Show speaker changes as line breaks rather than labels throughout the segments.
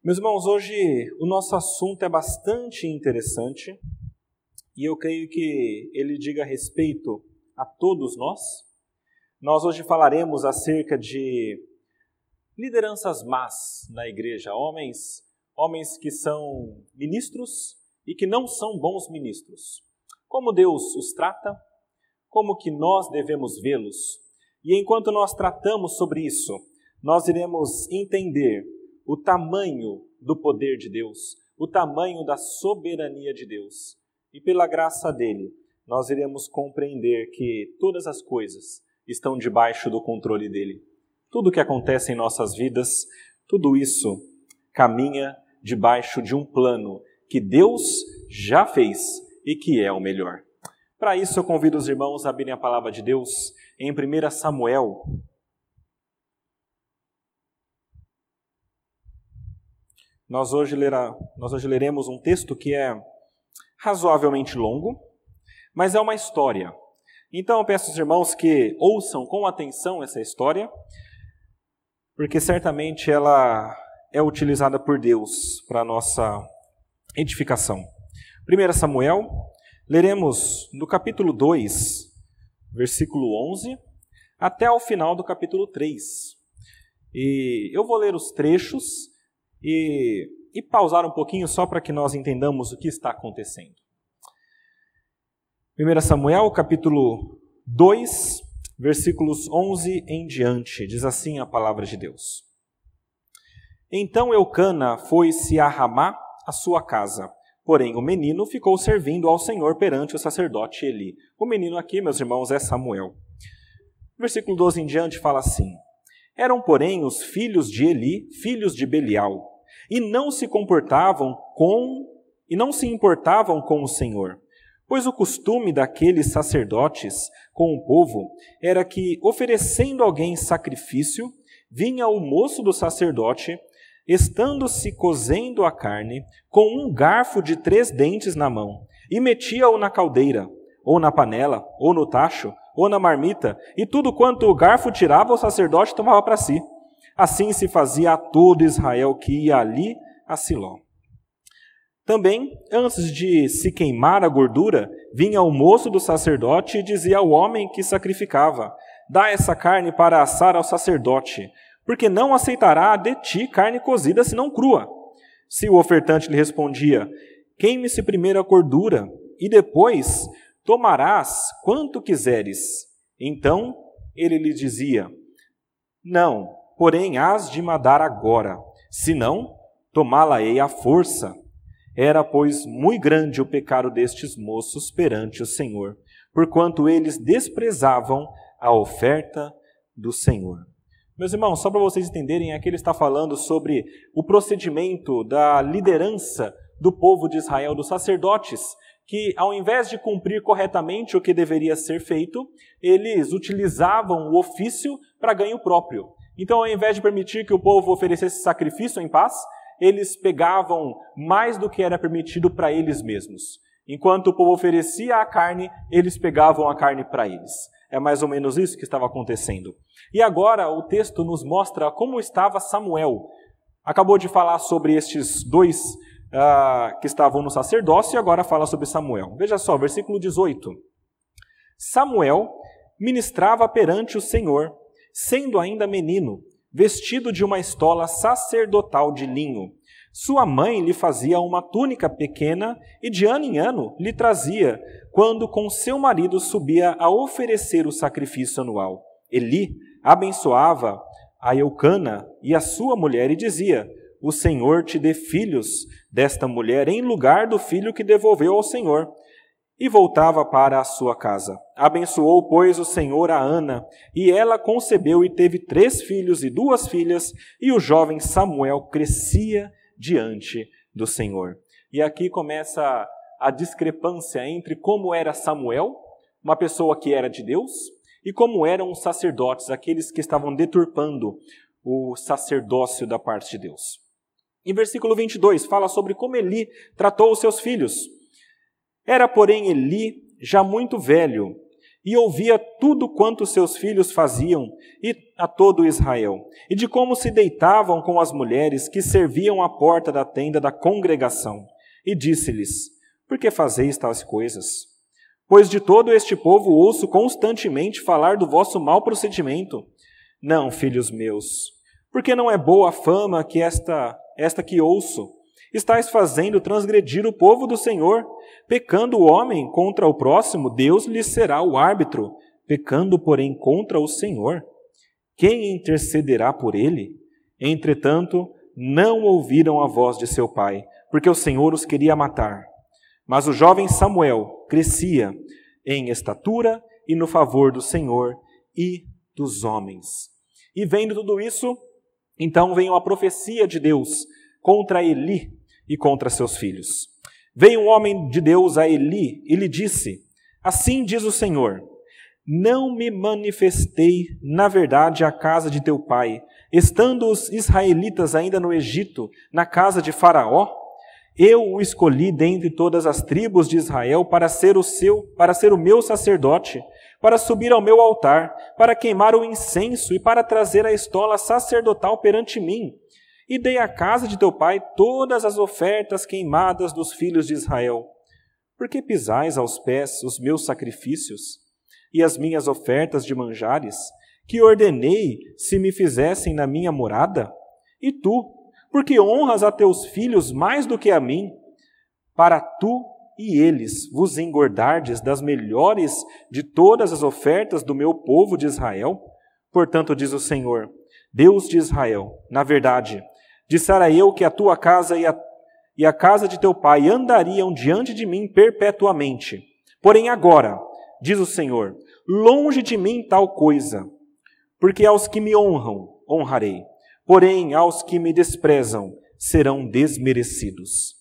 Meus irmãos, hoje o nosso assunto é bastante interessante e eu creio que ele diga respeito a todos nós. Nós hoje falaremos acerca de lideranças más na igreja, homens, homens que são ministros e que não são bons ministros. Como Deus os trata, como que nós devemos vê-los. E enquanto nós tratamos sobre isso, nós iremos entender o tamanho do poder de Deus, o tamanho da soberania de Deus. E pela graça dele, nós iremos compreender que todas as coisas estão debaixo do controle dele. Tudo que acontece em nossas vidas, tudo isso caminha debaixo de um plano que Deus já fez e que é o melhor. Para isso, eu convido os irmãos a abrirem a palavra de Deus em 1 Samuel, Nós hoje, lerá, nós hoje leremos um texto que é razoavelmente longo, mas é uma história. Então eu peço aos irmãos que ouçam com atenção essa história, porque certamente ela é utilizada por Deus para a nossa edificação. 1 Samuel, leremos do capítulo 2, versículo 11, até o final do capítulo 3. E eu vou ler os trechos e, e pausar um pouquinho só para que nós entendamos o que está acontecendo. 1 Samuel, capítulo 2, versículos 11 em diante, diz assim a palavra de Deus. Então Eucana foi-se a Ramá, a sua casa. Porém, o menino ficou servindo ao Senhor perante o sacerdote Eli. O menino aqui, meus irmãos, é Samuel. Versículo 12 em diante fala assim: Eram, porém, os filhos de Eli, filhos de Belial, e não se comportavam com e não se importavam com o Senhor. Pois o costume daqueles sacerdotes com o povo era que, oferecendo alguém sacrifício, vinha o moço do sacerdote, estando-se cozendo a carne, com um garfo de três dentes na mão, e metia-o na caldeira, ou na panela, ou no tacho, ou na marmita, e tudo quanto o garfo tirava, o sacerdote tomava para si. Assim se fazia a todo Israel que ia ali a Siló. Também, antes de se queimar a gordura, vinha o moço do sacerdote e dizia ao homem que sacrificava: Dá essa carne para assar ao sacerdote, porque não aceitará de ti carne cozida senão crua. Se o ofertante lhe respondia: Queime-se primeiro a gordura, e depois tomarás quanto quiseres. Então ele lhe dizia: Não, porém hás de mandar agora, senão tomá-la-ei à força. Era, pois, muito grande o pecado destes moços perante o Senhor, porquanto eles desprezavam a oferta do Senhor. Meus irmãos, só para vocês entenderem, aqui ele está falando sobre o procedimento da liderança do povo de Israel, dos sacerdotes, que ao invés de cumprir corretamente o que deveria ser feito, eles utilizavam o ofício para ganho próprio. Então, ao invés de permitir que o povo oferecesse sacrifício em paz, eles pegavam mais do que era permitido para eles mesmos. Enquanto o povo oferecia a carne, eles pegavam a carne para eles. É mais ou menos isso que estava acontecendo. E agora o texto nos mostra como estava Samuel. Acabou de falar sobre estes dois uh, que estavam no sacerdócio e agora fala sobre Samuel. Veja só, versículo 18. Samuel ministrava perante o Senhor sendo ainda menino, vestido de uma estola sacerdotal de linho. Sua mãe lhe fazia uma túnica pequena e de ano em ano lhe trazia, quando com seu marido subia a oferecer o sacrifício anual. Eli abençoava a Eucana e a sua mulher e dizia: O Senhor te dê filhos desta mulher em lugar do filho que devolveu ao Senhor e voltava para a sua casa. Abençoou, pois, o Senhor a Ana, e ela concebeu e teve três filhos e duas filhas, e o jovem Samuel crescia diante do Senhor. E aqui começa a discrepância entre como era Samuel, uma pessoa que era de Deus, e como eram os sacerdotes, aqueles que estavam deturpando o sacerdócio da parte de Deus. Em versículo 22 fala sobre como Eli tratou os seus filhos. Era, porém, Eli já muito velho, e ouvia tudo quanto seus filhos faziam e a todo Israel, e de como se deitavam com as mulheres que serviam à porta da tenda da congregação. E disse-lhes: Por que fazeis tais coisas? Pois de todo este povo ouço constantemente falar do vosso mau procedimento. Não, filhos meus, porque não é boa a fama que esta esta que ouço. Estais fazendo transgredir o povo do Senhor. Pecando o homem contra o próximo, Deus lhe será o árbitro. Pecando, porém, contra o Senhor, quem intercederá por ele? Entretanto, não ouviram a voz de seu pai, porque o Senhor os queria matar. Mas o jovem Samuel crescia em estatura e no favor do Senhor e dos homens. E vendo tudo isso, então veio a profecia de Deus contra Eli e contra seus filhos. Veio um homem de Deus a Eli e lhe disse: Assim diz o Senhor: Não me manifestei, na verdade, à casa de teu pai, estando os israelitas ainda no Egito, na casa de Faraó? Eu o escolhi dentre todas as tribos de Israel para ser o seu, para ser o meu sacerdote para subir ao meu altar, para queimar o incenso e para trazer a estola sacerdotal perante mim. E dei à casa de teu pai todas as ofertas queimadas dos filhos de Israel. Por que pisais aos pés os meus sacrifícios e as minhas ofertas de manjares, que ordenei se me fizessem na minha morada? E tu, porque honras a teus filhos mais do que a mim, para tu e eles vos engordardes das melhores de todas as ofertas do meu povo de Israel? Portanto, diz o Senhor, Deus de Israel, na verdade, dissera eu que a tua casa e a, e a casa de teu pai andariam diante de mim perpetuamente. Porém, agora, diz o Senhor, longe de mim tal coisa, porque aos que me honram, honrarei, porém aos que me desprezam, serão desmerecidos.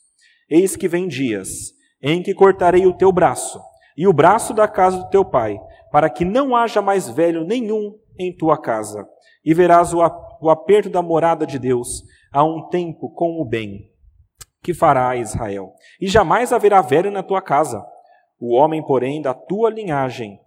Eis que vem dias, em que cortarei o teu braço e o braço da casa do teu pai, para que não haja mais velho nenhum em tua casa, e verás o aperto da morada de Deus a um tempo com o bem que fará Israel. E jamais haverá velho na tua casa. O homem, porém, da tua linhagem,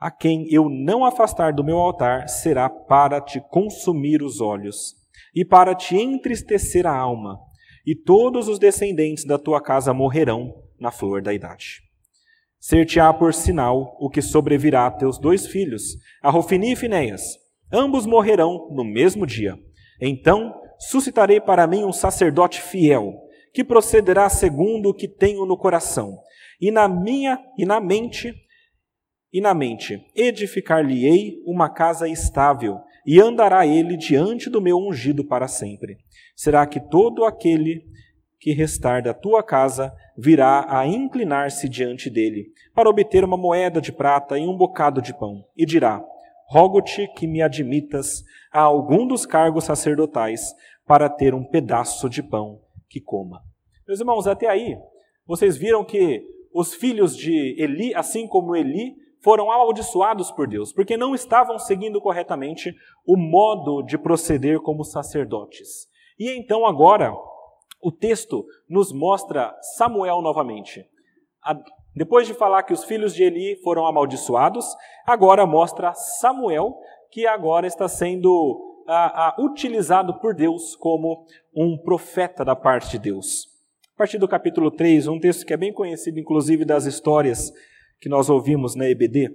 a quem eu não afastar do meu altar, será para te consumir os olhos e para te entristecer a alma e todos os descendentes da tua casa morrerão na flor da idade. Ser-te-á por sinal o que sobrevirá a teus dois filhos, a Rofini e Finéias. Ambos morrerão no mesmo dia. Então suscitarei para mim um sacerdote fiel, que procederá segundo o que tenho no coração, e na minha e na mente e na mente edificar-lhe-ei uma casa estável, e andará ele diante do meu ungido para sempre. Será que todo aquele que restar da tua casa virá a inclinar-se diante dele, para obter uma moeda de prata e um bocado de pão, e dirá: Rogo-te que me admitas a algum dos cargos sacerdotais, para ter um pedaço de pão que coma. Meus irmãos, até aí, vocês viram que os filhos de Eli, assim como Eli, foram amaldiçoados por Deus, porque não estavam seguindo corretamente o modo de proceder como sacerdotes. E então agora o texto nos mostra Samuel novamente. Depois de falar que os filhos de Eli foram amaldiçoados, agora mostra Samuel que agora está sendo utilizado por Deus como um profeta da parte de Deus. A partir do capítulo 3, um texto que é bem conhecido, inclusive, das histórias que nós ouvimos na EBD.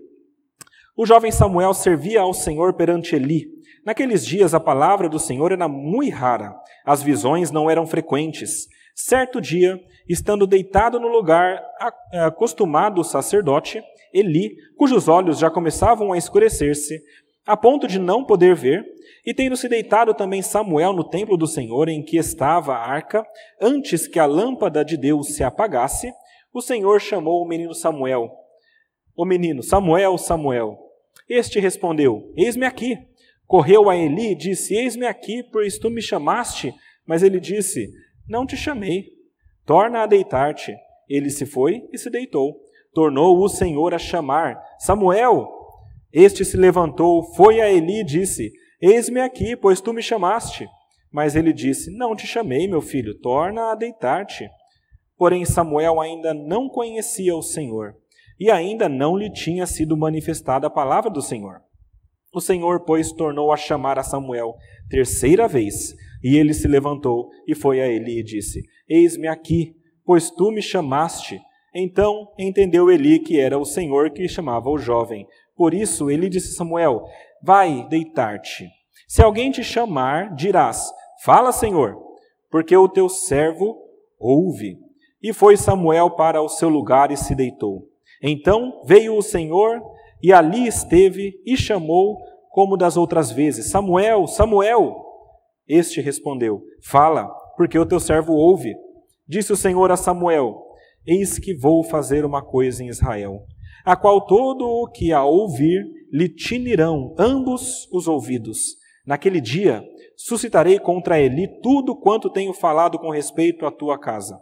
O jovem Samuel servia ao Senhor perante Eli. Naqueles dias a palavra do Senhor era muito rara, as visões não eram frequentes. Certo dia, estando deitado no lugar acostumado o sacerdote, Eli, cujos olhos já começavam a escurecer-se, a ponto de não poder ver, e tendo se deitado também Samuel no templo do Senhor em que estava a arca, antes que a lâmpada de Deus se apagasse, o Senhor chamou o menino Samuel o menino: Samuel, Samuel. Este respondeu: Eis-me aqui. Correu a Eli e disse: Eis-me aqui, pois tu me chamaste. Mas ele disse: Não te chamei. Torna a deitar-te. Ele se foi e se deitou. Tornou o Senhor a chamar: Samuel. Este se levantou, foi a Eli e disse: Eis-me aqui, pois tu me chamaste. Mas ele disse: Não te chamei, meu filho, torna a deitar-te. Porém, Samuel ainda não conhecia o Senhor. e ainda não lhe tinha sido manifestada a palavra do Senhor. O Senhor, pois, tornou a chamar a Samuel terceira vez, e ele se levantou e foi a Eli e disse: Eis-me aqui, pois tu me chamaste. Então entendeu Eli que era o Senhor que chamava o jovem. Por isso ele disse a Samuel: Vai deitar-te. Se alguém te chamar, dirás: Fala, Senhor, porque o teu servo ouve. E foi Samuel para o seu lugar e se deitou. Então veio o Senhor e ali esteve e chamou como das outras vezes: Samuel, Samuel. Este respondeu: Fala, porque o teu servo ouve. Disse o Senhor a Samuel: Eis que vou fazer uma coisa em Israel, a qual todo o que a ouvir lhe tinirão ambos os ouvidos. Naquele dia suscitarei contra Eli tudo quanto tenho falado com respeito à tua casa,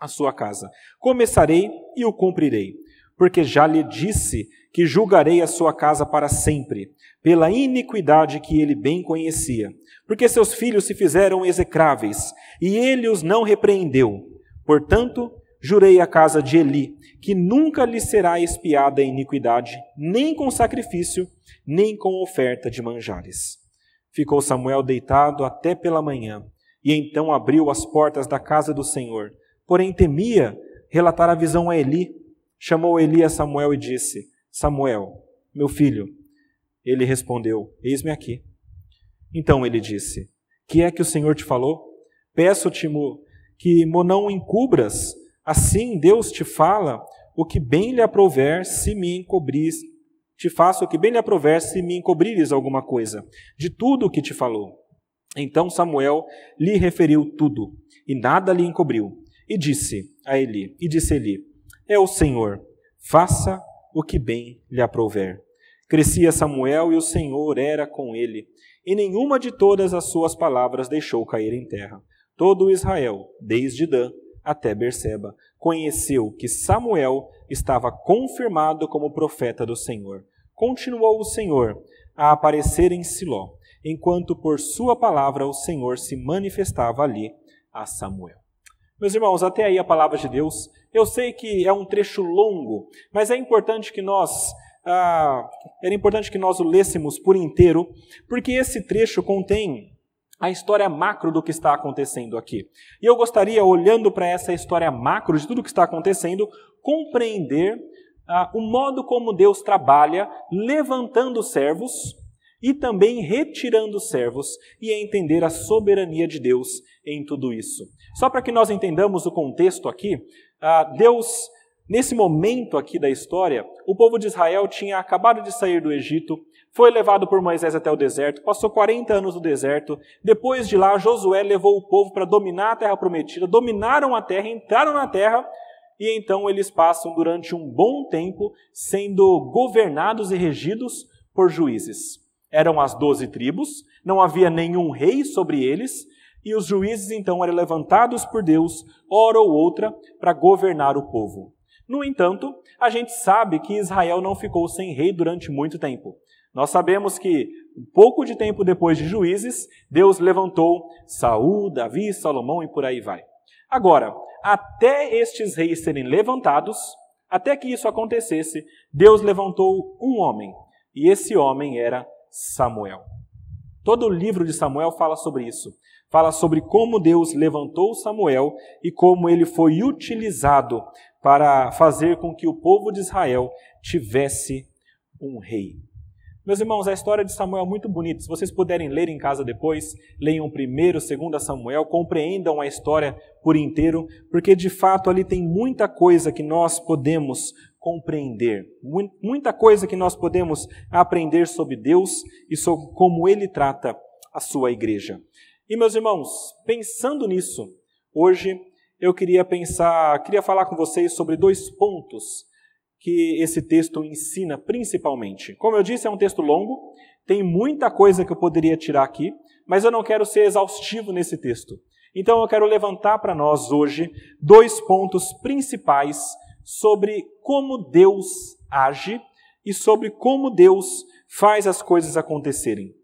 à sua casa. Começarei e o cumprirei porque já lhe disse que julgarei a sua casa para sempre, pela iniquidade que ele bem conhecia. Porque seus filhos se fizeram execráveis, e ele os não repreendeu. Portanto, jurei à casa de Eli, que nunca lhe será espiada a iniquidade, nem com sacrifício, nem com oferta de manjares. Ficou Samuel deitado até pela manhã, e então abriu as portas da casa do Senhor. Porém temia relatar a visão a Eli, chamou Eli a Samuel e disse: Samuel, meu filho. Ele respondeu: Eis-me aqui. Então ele disse: Que é que o Senhor te falou? Peço-te que não encubras, assim Deus te fala o que bem lhe aprouver se me encobris. Te faço o que bem lhe aprouver se me encobrires alguma coisa, de tudo o que te falou. Então Samuel lhe referiu tudo, e nada lhe encobriu. E disse a Eli, e disse Eli: é o Senhor. Faça o que bem lhe aprouver. Crescia Samuel e o Senhor era com ele, e nenhuma de todas as suas palavras deixou cair em terra. Todo Israel, desde Dan até Berseba, conheceu que Samuel estava confirmado como profeta do Senhor. Continuou o Senhor a aparecer em Siló, enquanto por sua palavra o Senhor se manifestava ali a Samuel. Meus irmãos, até aí a palavra de Deus. Eu sei que é um trecho longo, mas é importante que nós ah, era importante que nós o lêssemos por inteiro, porque esse trecho contém a história macro do que está acontecendo aqui. E eu gostaria, olhando para essa história macro de tudo o que está acontecendo, compreender ah, o modo como Deus trabalha levantando servos e também retirando servos e entender a soberania de Deus em tudo isso. Só para que nós entendamos o contexto aqui, ah, Deus, nesse momento aqui da história, o povo de Israel tinha acabado de sair do Egito, foi levado por Moisés até o deserto, passou 40 anos no deserto. Depois de lá, Josué levou o povo para dominar a terra prometida, dominaram a terra, entraram na terra, e então eles passam durante um bom tempo sendo governados e regidos por juízes. Eram as doze tribos, não havia nenhum rei sobre eles, e os juízes então eram levantados por Deus, hora ou outra, para governar o povo. No entanto, a gente sabe que Israel não ficou sem rei durante muito tempo. Nós sabemos que, um pouco de tempo depois de juízes, Deus levantou Saul, Davi, Salomão e por aí vai. Agora, até estes reis serem levantados, até que isso acontecesse, Deus levantou um homem, e esse homem era Samuel. Todo o livro de Samuel fala sobre isso fala sobre como Deus levantou Samuel e como ele foi utilizado para fazer com que o povo de Israel tivesse um rei. Meus irmãos, a história de Samuel é muito bonita. Se vocês puderem ler em casa depois, leiam primeiro, segundo Samuel, compreendam a história por inteiro, porque de fato ali tem muita coisa que nós podemos compreender, muita coisa que nós podemos aprender sobre Deus e sobre como ele trata a sua igreja. E meus irmãos, pensando nisso, hoje eu queria pensar, queria falar com vocês sobre dois pontos que esse texto ensina principalmente. Como eu disse, é um texto longo, tem muita coisa que eu poderia tirar aqui, mas eu não quero ser exaustivo nesse texto. Então eu quero levantar para nós hoje dois pontos principais sobre como Deus age e sobre como Deus faz as coisas acontecerem.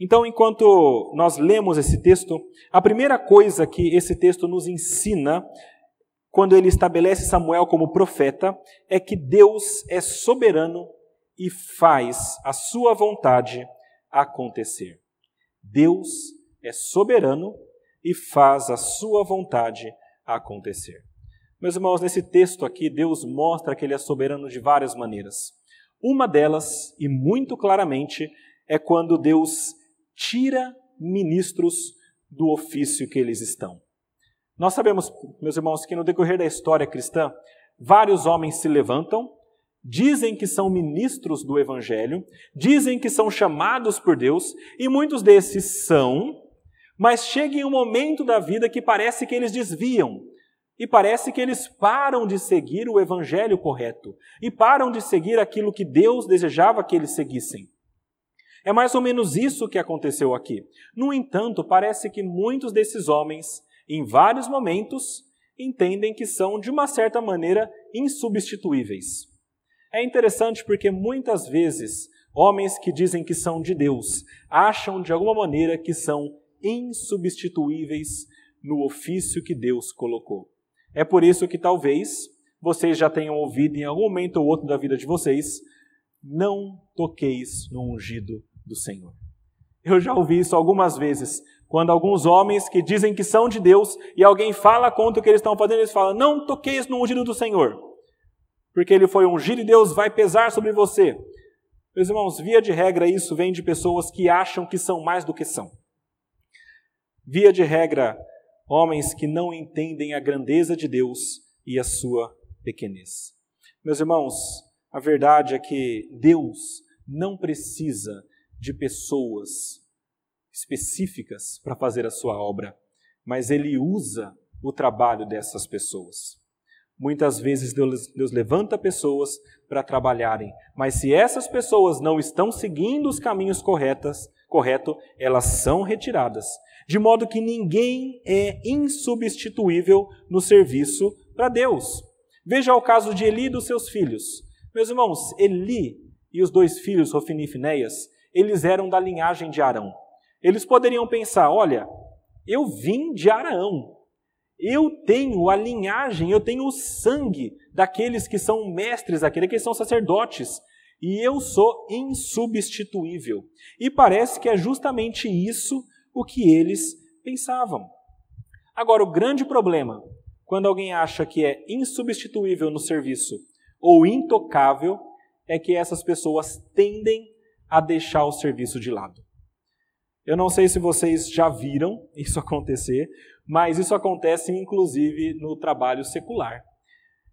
Então, enquanto nós lemos esse texto, a primeira coisa que esse texto nos ensina quando ele estabelece Samuel como profeta, é que Deus é soberano e faz a sua vontade acontecer. Deus é soberano e faz a sua vontade acontecer. Meus irmãos, nesse texto aqui, Deus mostra que Ele é soberano de várias maneiras. Uma delas, e muito claramente, é quando Deus tira ministros do ofício que eles estão. Nós sabemos, meus irmãos, que no decorrer da história cristã, vários homens se levantam, dizem que são ministros do Evangelho, dizem que são chamados por Deus, e muitos desses são, mas chega em um momento da vida que parece que eles desviam, e parece que eles param de seguir o evangelho correto e param de seguir aquilo que Deus desejava que eles seguissem. É mais ou menos isso que aconteceu aqui. No entanto, parece que muitos desses homens, em vários momentos, entendem que são, de uma certa maneira, insubstituíveis. É interessante porque muitas vezes homens que dizem que são de Deus acham de alguma maneira que são insubstituíveis no ofício que Deus colocou. É por isso que talvez vocês já tenham ouvido em algum momento ou outro da vida de vocês: não toqueis no ungido do Senhor. Eu já ouvi isso algumas vezes, quando alguns homens que dizem que são de Deus e alguém fala contra o que eles estão fazendo, eles falam: não toqueis no ungido do Senhor, porque ele foi ungido e Deus vai pesar sobre você. Meus irmãos, via de regra, isso vem de pessoas que acham que são mais do que são. Via de regra, homens que não entendem a grandeza de Deus e a sua pequenez. Meus irmãos, a verdade é que Deus não precisa de pessoas específicas para fazer a sua obra, mas Ele usa o trabalho dessas pessoas. Muitas vezes Deus, levanta pessoas para trabalharem, mas se essas pessoas não estão seguindo os caminhos corretos, correto, elas são retiradas de modo que ninguém é insubstituível no serviço para Deus. Veja o caso de Eli e dos seus filhos. Meus irmãos, Eli e os dois filhos, Rofini e Finéias, eles eram da linhagem de Arão. Eles poderiam pensar: olha, eu vim de Arão, eu tenho a linhagem, eu tenho o sangue daqueles que são mestres, daqueles que são sacerdotes, e eu sou insubstituível. E parece que é justamente isso o que eles pensavam. Agora, o grande problema, quando alguém acha que é insubstituível no serviço ou intocável, é que essas pessoas tendem a deixar o serviço de lado. Eu não sei se vocês já viram isso acontecer, mas isso acontece inclusive no trabalho secular.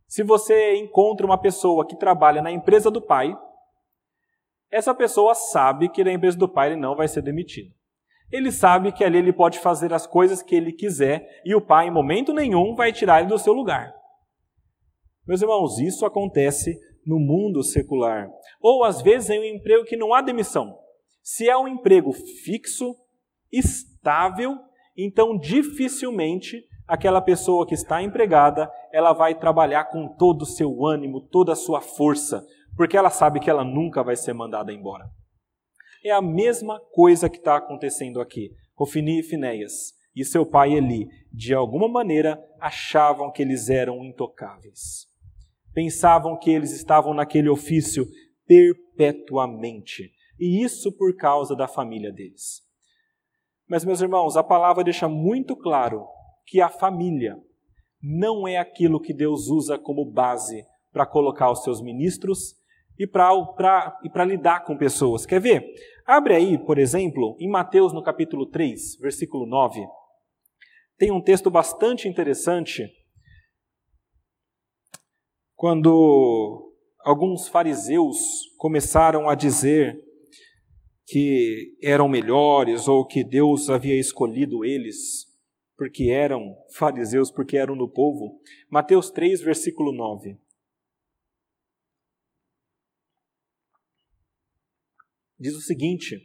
Se você encontra uma pessoa que trabalha na empresa do pai, essa pessoa sabe que na empresa do pai ele não vai ser demitido. Ele sabe que ali ele pode fazer as coisas que ele quiser e o pai, em momento nenhum, vai tirar ele do seu lugar. Meus irmãos, isso acontece no mundo secular. Ou às vezes em um emprego que não há demissão. Se é um emprego fixo, estável, então dificilmente aquela pessoa que está empregada, ela vai trabalhar com todo o seu ânimo, toda a sua força, porque ela sabe que ela nunca vai ser mandada embora. É a mesma coisa que está acontecendo aqui. Rofini e Finéias e seu pai Eli, de alguma maneira, achavam que eles eram intocáveis. Pensavam que eles estavam naquele ofício perpetuamente. E isso por causa da família deles. Mas, meus irmãos, a palavra deixa muito claro que a família não é aquilo que Deus usa como base para colocar os seus ministros e para lidar com pessoas. Quer ver? Abre aí, por exemplo, em Mateus no capítulo 3, versículo 9. Tem um texto bastante interessante quando alguns fariseus começaram a dizer que eram melhores ou que Deus havia escolhido eles porque eram fariseus, porque eram do povo. Mateus 3, versículo 9. diz o seguinte: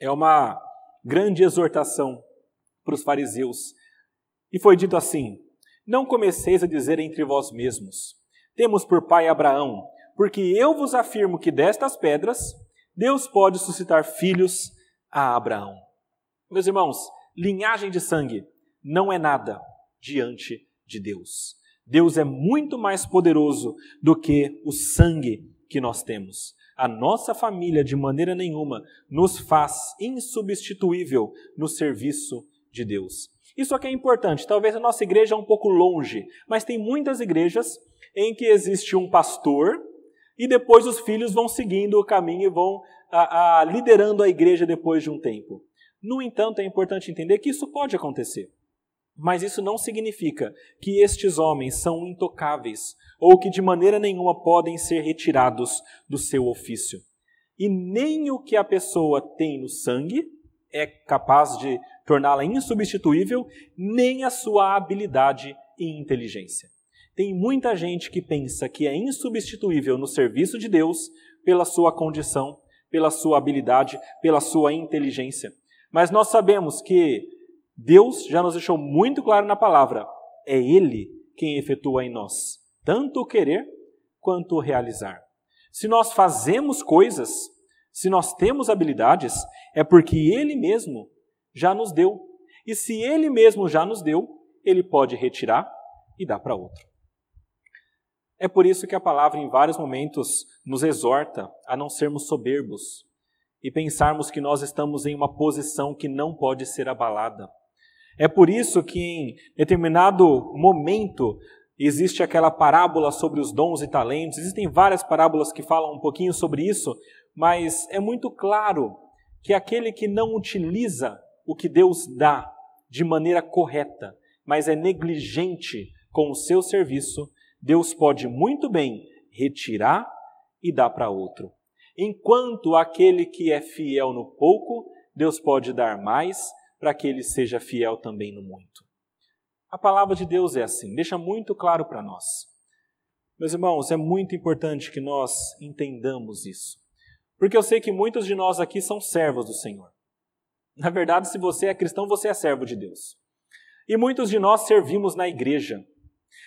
é uma grande exortação para os fariseus. E foi dito assim: Não comeceis a dizer entre vós mesmos: Temos por pai Abraão, porque eu vos afirmo que destas pedras Deus pode suscitar filhos a Abraão. Meus irmãos, linhagem de sangue não é nada diante de Deus. Deus é muito mais poderoso do que o sangue que nós temos. A nossa família, de maneira nenhuma, nos faz insubstituível no serviço de Deus. Isso aqui é importante. Talvez a nossa igreja é um pouco longe, mas tem muitas igrejas em que existe um pastor e depois os filhos vão seguindo o caminho e vão a, a, liderando a igreja depois de um tempo. No entanto, é importante entender que isso pode acontecer. Mas isso não significa que estes homens são intocáveis ou que de maneira nenhuma podem ser retirados do seu ofício. E nem o que a pessoa tem no sangue é capaz de torná-la insubstituível, nem a sua habilidade e inteligência. Tem muita gente que pensa que é insubstituível no serviço de Deus pela sua condição, pela sua habilidade, pela sua inteligência. Mas nós sabemos que Deus já nos deixou muito claro na palavra: é Ele quem efetua em nós, tanto o querer quanto o realizar. Se nós fazemos coisas, se nós temos habilidades, é porque Ele mesmo já nos deu. E se Ele mesmo já nos deu, Ele pode retirar e dar para outro. É por isso que a palavra, em vários momentos, nos exorta a não sermos soberbos e pensarmos que nós estamos em uma posição que não pode ser abalada. É por isso que em determinado momento existe aquela parábola sobre os dons e talentos. Existem várias parábolas que falam um pouquinho sobre isso, mas é muito claro que aquele que não utiliza o que Deus dá de maneira correta, mas é negligente com o seu serviço, Deus pode muito bem retirar e dar para outro. Enquanto aquele que é fiel no pouco, Deus pode dar mais para que ele seja fiel também no muito. A palavra de Deus é assim, deixa muito claro para nós. Meus irmãos, é muito importante que nós entendamos isso. Porque eu sei que muitos de nós aqui são servos do Senhor. Na verdade, se você é cristão, você é servo de Deus. E muitos de nós servimos na igreja.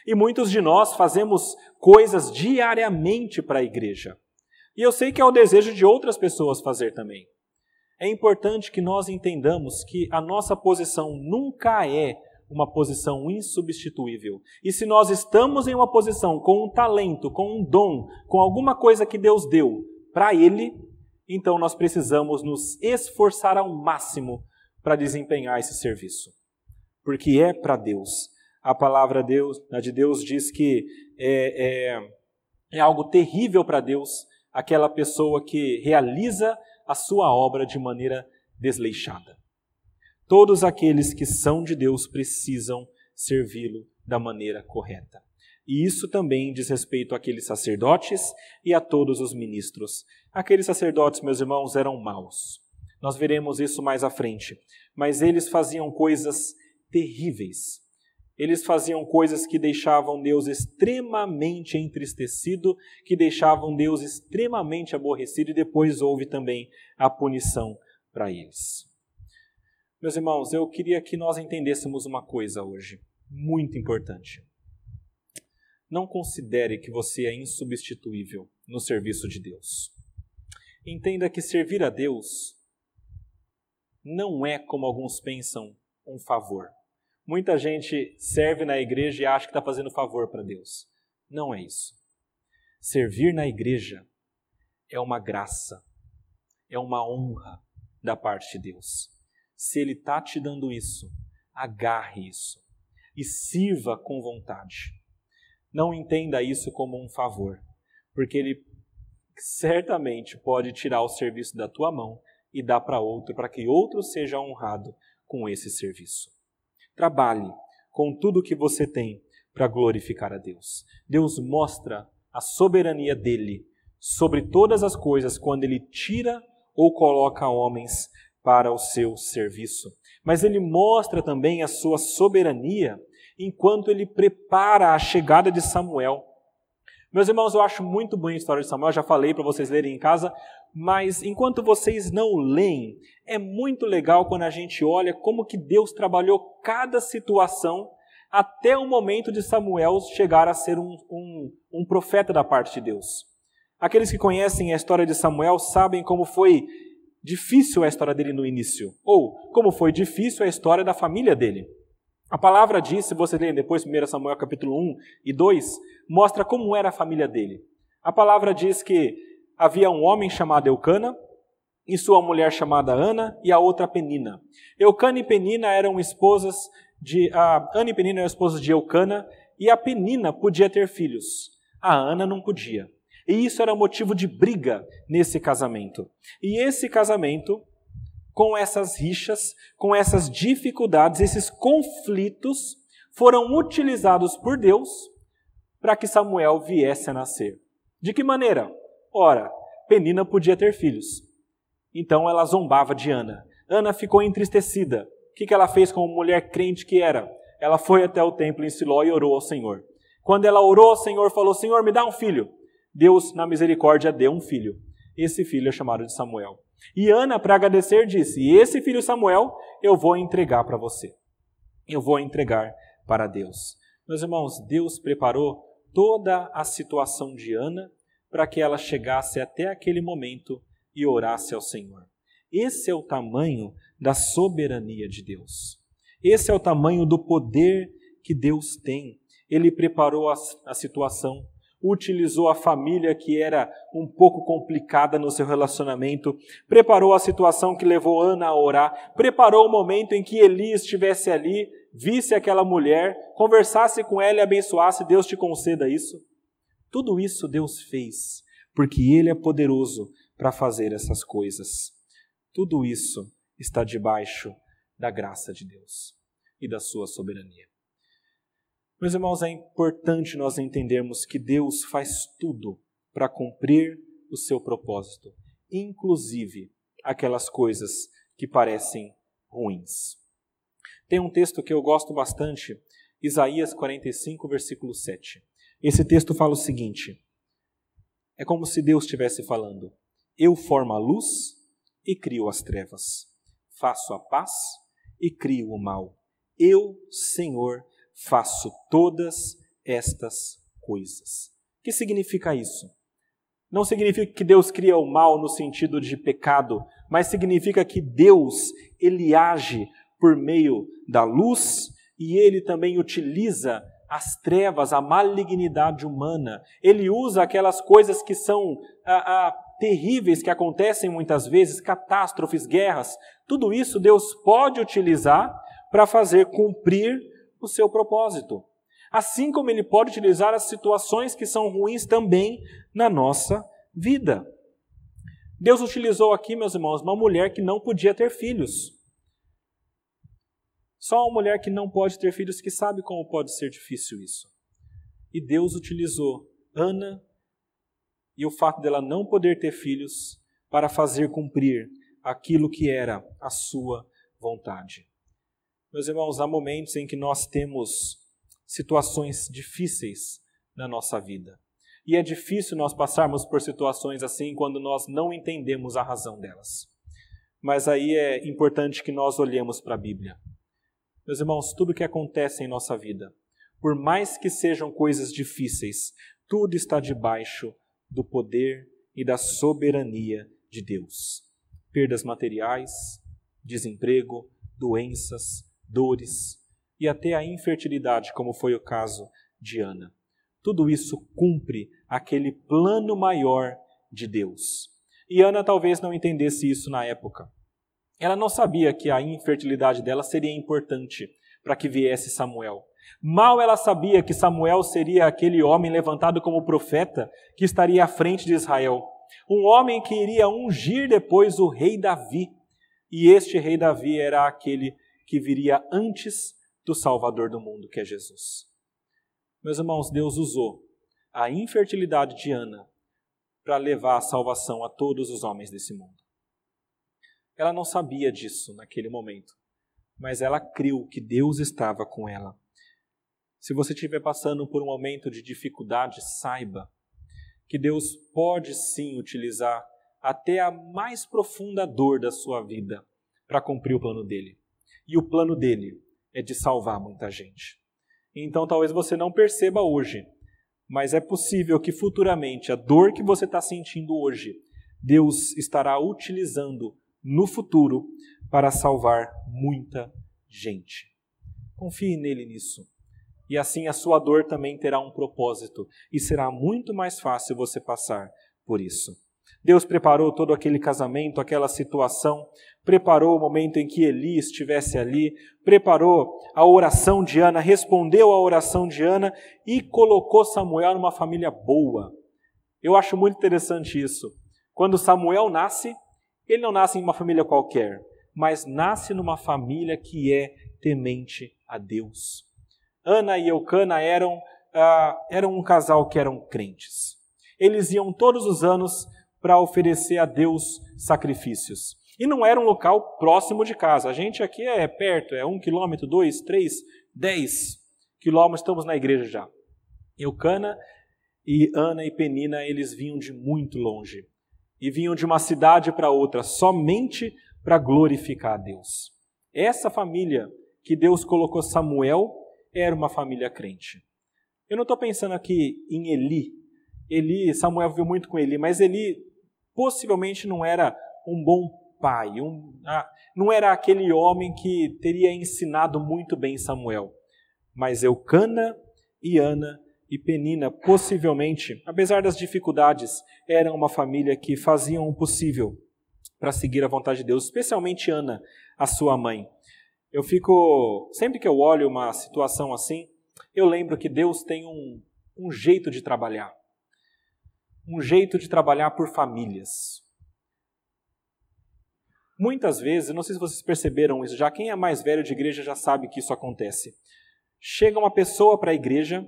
E muitos de nós fazemos coisas diariamente para a igreja. E eu sei que é o desejo de outras pessoas fazer também é importante que nós entendamos que a nossa posição nunca é uma posição insubstituível. E se nós estamos em uma posição com um talento, com um dom, com alguma coisa que Deus deu para Ele, então nós precisamos nos esforçar ao máximo para desempenhar esse serviço. Porque é para Deus. A palavra Deus, a de Deus diz que é, é, é algo terrível para Deus aquela pessoa que realiza a sua obra de maneira desleixada. Todos aqueles que são de Deus precisam servi-lo da maneira correta. E isso também diz respeito àqueles sacerdotes e a todos os ministros. Aqueles sacerdotes, meus irmãos, eram maus. Nós veremos isso mais à frente. Mas eles faziam coisas terríveis eles faziam coisas que deixavam Deus extremamente entristecido, que deixavam Deus extremamente aborrecido, e depois houve também a punição para eles. Meus irmãos, eu queria que nós entendêssemos uma coisa hoje, muito importante. Não considere que você é insubstituível no serviço de Deus. Entenda que servir a Deus não é, como alguns pensam, um favor. Muita gente serve na igreja e acha que está fazendo favor para Deus. Não é isso. Servir na igreja é uma graça, é uma honra da parte de Deus. Se Ele está te dando isso, agarre isso e sirva com vontade. Não entenda isso como um favor, porque Ele certamente pode tirar o serviço da tua mão e dar para outro, para que outro seja honrado com esse serviço. Trabalhe com tudo o que você tem para glorificar a Deus. Deus mostra a soberania dele sobre todas as coisas quando ele tira ou coloca homens para o seu serviço. Mas ele mostra também a sua soberania enquanto ele prepara a chegada de Samuel. Meus irmãos, eu acho muito bonita a história de Samuel, já falei para vocês lerem em casa, mas enquanto vocês não leem, é muito legal quando a gente olha como que Deus trabalhou cada situação até o momento de Samuel chegar a ser um, um, um profeta da parte de Deus. Aqueles que conhecem a história de Samuel sabem como foi difícil a história dele no início, ou como foi difícil a história da família dele. A palavra diz, se você ler depois 1 Samuel capítulo 1 e 2, mostra como era a família dele. A palavra diz que havia um homem chamado Eucana, e sua mulher chamada Ana, e a outra Penina. Eucana e Penina eram esposas de. A Ana e Penina eram esposas de Eucana, e a Penina podia ter filhos. A Ana não podia. E isso era motivo de briga nesse casamento. E esse casamento, com essas rixas, com essas dificuldades, esses conflitos, foram utilizados por Deus para que Samuel viesse a nascer. De que maneira? Ora, Penina podia ter filhos. Então ela zombava de Ana. Ana ficou entristecida. O que ela fez como mulher crente que era? Ela foi até o templo em Siló e orou ao Senhor. Quando ela orou ao Senhor, falou: Senhor, me dá um filho. Deus, na misericórdia, deu um filho. Esse filho é chamado de Samuel. E Ana, para agradecer, disse: Esse filho Samuel eu vou entregar para você. Eu vou entregar para Deus. Meus irmãos, Deus preparou toda a situação de Ana para que ela chegasse até aquele momento e orasse ao Senhor. Esse é o tamanho da soberania de Deus. Esse é o tamanho do poder que Deus tem. Ele preparou a, a situação, utilizou a família que era um pouco complicada no seu relacionamento, preparou a situação que levou Ana a orar, preparou o momento em que Eli estivesse ali, visse aquela mulher, conversasse com ela e abençoasse, Deus te conceda isso. Tudo isso Deus fez, porque Ele é poderoso para fazer essas coisas. Tudo isso está debaixo da graça de Deus e da sua soberania. Meus irmãos, é importante nós entendermos que Deus faz tudo para cumprir o seu propósito, inclusive aquelas coisas que parecem ruins. Tem um texto que eu gosto bastante, Isaías 45, versículo 7. Esse texto fala o seguinte: É como se Deus estivesse falando: eu formo a luz e crio as trevas. Faço a paz e crio o mal. Eu, Senhor, faço todas estas coisas. O que significa isso? Não significa que Deus cria o mal no sentido de pecado, mas significa que Deus, ele age por meio da luz e ele também utiliza as trevas, a malignidade humana. Ele usa aquelas coisas que são ah, ah, terríveis que acontecem muitas vezes, catástrofes, guerras, tudo isso Deus pode utilizar para fazer cumprir o seu propósito. Assim como Ele pode utilizar as situações que são ruins também na nossa vida. Deus utilizou aqui, meus irmãos, uma mulher que não podia ter filhos. Só uma mulher que não pode ter filhos que sabe como pode ser difícil isso. E Deus utilizou Ana e o fato dela não poder ter filhos para fazer cumprir aquilo que era a sua vontade. Meus irmãos, há momentos em que nós temos situações difíceis na nossa vida. E é difícil nós passarmos por situações assim quando nós não entendemos a razão delas. Mas aí é importante que nós olhemos para a Bíblia. Meus irmãos, tudo que acontece em nossa vida, por mais que sejam coisas difíceis, tudo está debaixo do poder e da soberania de Deus. Perdas materiais, desemprego, doenças, dores e até a infertilidade, como foi o caso de Ana. Tudo isso cumpre aquele plano maior de Deus. E Ana talvez não entendesse isso na época. Ela não sabia que a infertilidade dela seria importante para que viesse Samuel. Mal ela sabia que Samuel seria aquele homem levantado como profeta que estaria à frente de Israel. Um homem que iria ungir depois o rei Davi. E este rei Davi era aquele que viria antes do Salvador do mundo, que é Jesus. Meus irmãos, Deus usou a infertilidade de Ana para levar a salvação a todos os homens desse mundo. Ela não sabia disso naquele momento, mas ela creu que Deus estava com ela se você estiver passando por um momento de dificuldade, saiba que Deus pode sim utilizar até a mais profunda dor da sua vida para cumprir o plano dele. E o plano dele é de salvar muita gente. Então talvez você não perceba hoje, mas é possível que futuramente a dor que você está sentindo hoje, Deus estará utilizando no futuro para salvar muita gente. Confie nele nisso. E assim a sua dor também terá um propósito e será muito mais fácil você passar por isso. Deus preparou todo aquele casamento, aquela situação, preparou o momento em que Eli estivesse ali, preparou a oração de Ana, respondeu à oração de Ana e colocou Samuel numa família boa. Eu acho muito interessante isso. Quando Samuel nasce, ele não nasce em uma família qualquer, mas nasce numa família que é temente a Deus. Ana e Eucana eram, uh, eram um casal que eram crentes. Eles iam todos os anos para oferecer a Deus sacrifícios. E não era um local próximo de casa. A gente aqui é perto, é um quilômetro, dois, três, dez quilômetros, estamos na igreja já. Eucana e Ana e Penina, eles vinham de muito longe. E vinham de uma cidade para outra, somente para glorificar a Deus. Essa família que Deus colocou Samuel era uma família crente. Eu não estou pensando aqui em Eli. Eli, Samuel viu muito com Eli, mas Eli possivelmente não era um bom pai, um, ah, não era aquele homem que teria ensinado muito bem Samuel. Mas Eucana e Ana e Penina, possivelmente, apesar das dificuldades, eram uma família que faziam o possível para seguir a vontade de Deus, especialmente Ana, a sua mãe. Eu fico, sempre que eu olho uma situação assim, eu lembro que Deus tem um, um jeito de trabalhar um jeito de trabalhar por famílias. Muitas vezes, não sei se vocês perceberam isso, já quem é mais velho de igreja já sabe que isso acontece. Chega uma pessoa para a igreja,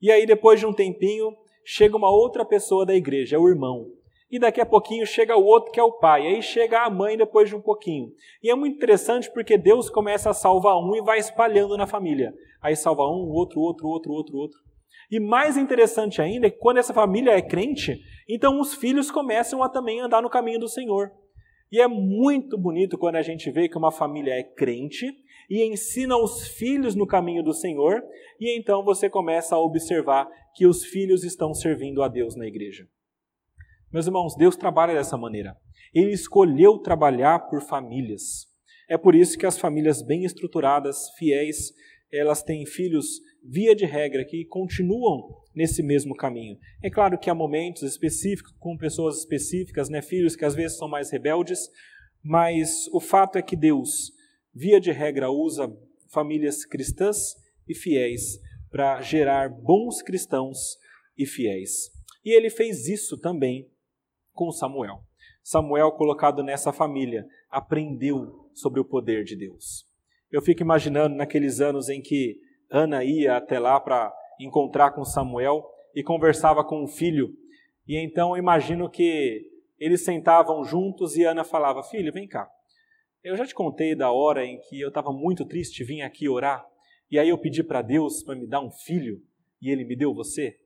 e aí depois de um tempinho, chega uma outra pessoa da igreja, é o irmão. E daqui a pouquinho chega o outro que é o pai, aí chega a mãe depois de um pouquinho. E é muito interessante porque Deus começa a salvar um e vai espalhando na família. Aí salva um, outro, outro, outro, outro, outro. E mais interessante ainda é que quando essa família é crente, então os filhos começam a também andar no caminho do Senhor. E é muito bonito quando a gente vê que uma família é crente e ensina os filhos no caminho do Senhor, e então você começa a observar que os filhos estão servindo a Deus na igreja. Meus irmãos, Deus trabalha dessa maneira. Ele escolheu trabalhar por famílias. É por isso que as famílias bem estruturadas, fiéis, elas têm filhos via de regra, que continuam nesse mesmo caminho. É claro que há momentos específicos, com pessoas específicas, né, filhos que às vezes são mais rebeldes, mas o fato é que Deus, via de regra, usa famílias cristãs e fiéis para gerar bons cristãos e fiéis. E ele fez isso também com Samuel. Samuel, colocado nessa família, aprendeu sobre o poder de Deus. Eu fico imaginando naqueles anos em que Ana ia até lá para encontrar com Samuel e conversava com o filho. E então imagino que eles sentavam juntos e Ana falava: Filho, vem cá. Eu já te contei da hora em que eu estava muito triste, vim aqui orar, e aí eu pedi para Deus para me dar um filho, e ele me deu você.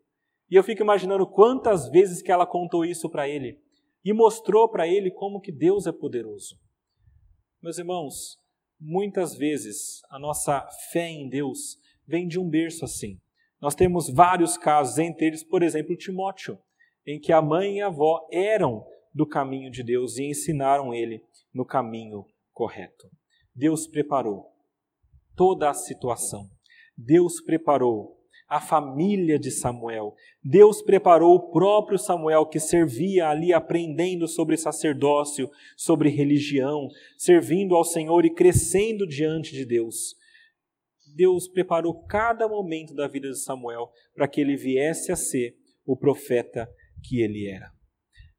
E eu fico imaginando quantas vezes que ela contou isso para ele e mostrou para ele como que Deus é poderoso. Meus irmãos, muitas vezes a nossa fé em Deus vem de um berço assim. Nós temos vários casos, entre eles, por exemplo, Timóteo, em que a mãe e a avó eram do caminho de Deus e ensinaram ele no caminho correto. Deus preparou toda a situação. Deus preparou a família de Samuel. Deus preparou o próprio Samuel que servia ali aprendendo sobre sacerdócio, sobre religião, servindo ao Senhor e crescendo diante de Deus. Deus preparou cada momento da vida de Samuel para que ele viesse a ser o profeta que ele era.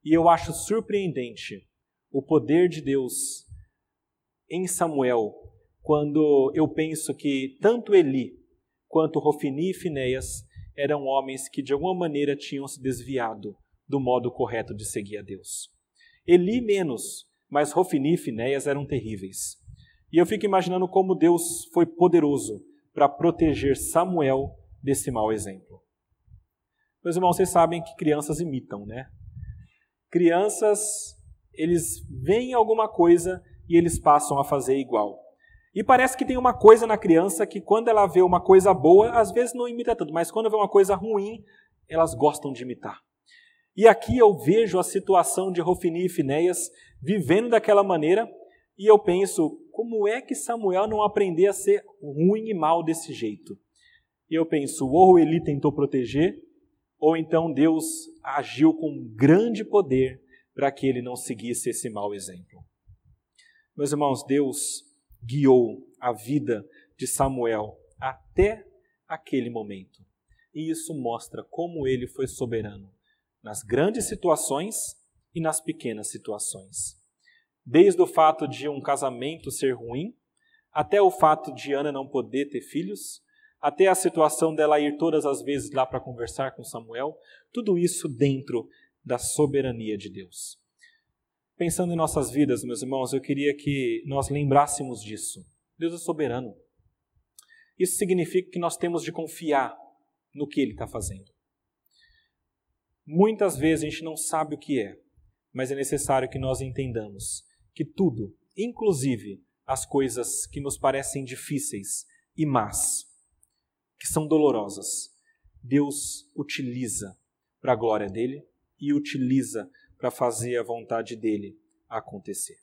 E eu acho surpreendente o poder de Deus em Samuel, quando eu penso que tanto Eli quanto Rofini e Finéias eram homens que de alguma maneira tinham se desviado do modo correto de seguir a Deus. Eli menos, mas Rofini e Finéias eram terríveis. E eu fico imaginando como Deus foi poderoso para proteger Samuel desse mau exemplo. Meus irmãos, vocês sabem que crianças imitam, né? Crianças, eles veem alguma coisa e eles passam a fazer igual. E parece que tem uma coisa na criança que quando ela vê uma coisa boa, às vezes não imita tanto, mas quando vê uma coisa ruim, elas gostam de imitar. E aqui eu vejo a situação de Rofini e Finéias vivendo daquela maneira, e eu penso como é que Samuel não aprender a ser ruim e mal desse jeito? E eu penso, ou ele tentou proteger, ou então Deus agiu com grande poder para que ele não seguisse esse mau exemplo. Meus irmãos, Deus guiou a vida de Samuel até aquele momento. E isso mostra como ele foi soberano nas grandes situações e nas pequenas situações. Desde o fato de um casamento ser ruim, até o fato de Ana não poder ter filhos, até a situação dela ir todas as vezes lá para conversar com Samuel, tudo isso dentro da soberania de Deus. Pensando em nossas vidas, meus irmãos, eu queria que nós lembrássemos disso. Deus é soberano. Isso significa que nós temos de confiar no que Ele está fazendo. Muitas vezes a gente não sabe o que é, mas é necessário que nós entendamos que tudo, inclusive as coisas que nos parecem difíceis e más, que são dolorosas, Deus utiliza para a glória dele e utiliza para fazer a vontade dele acontecer.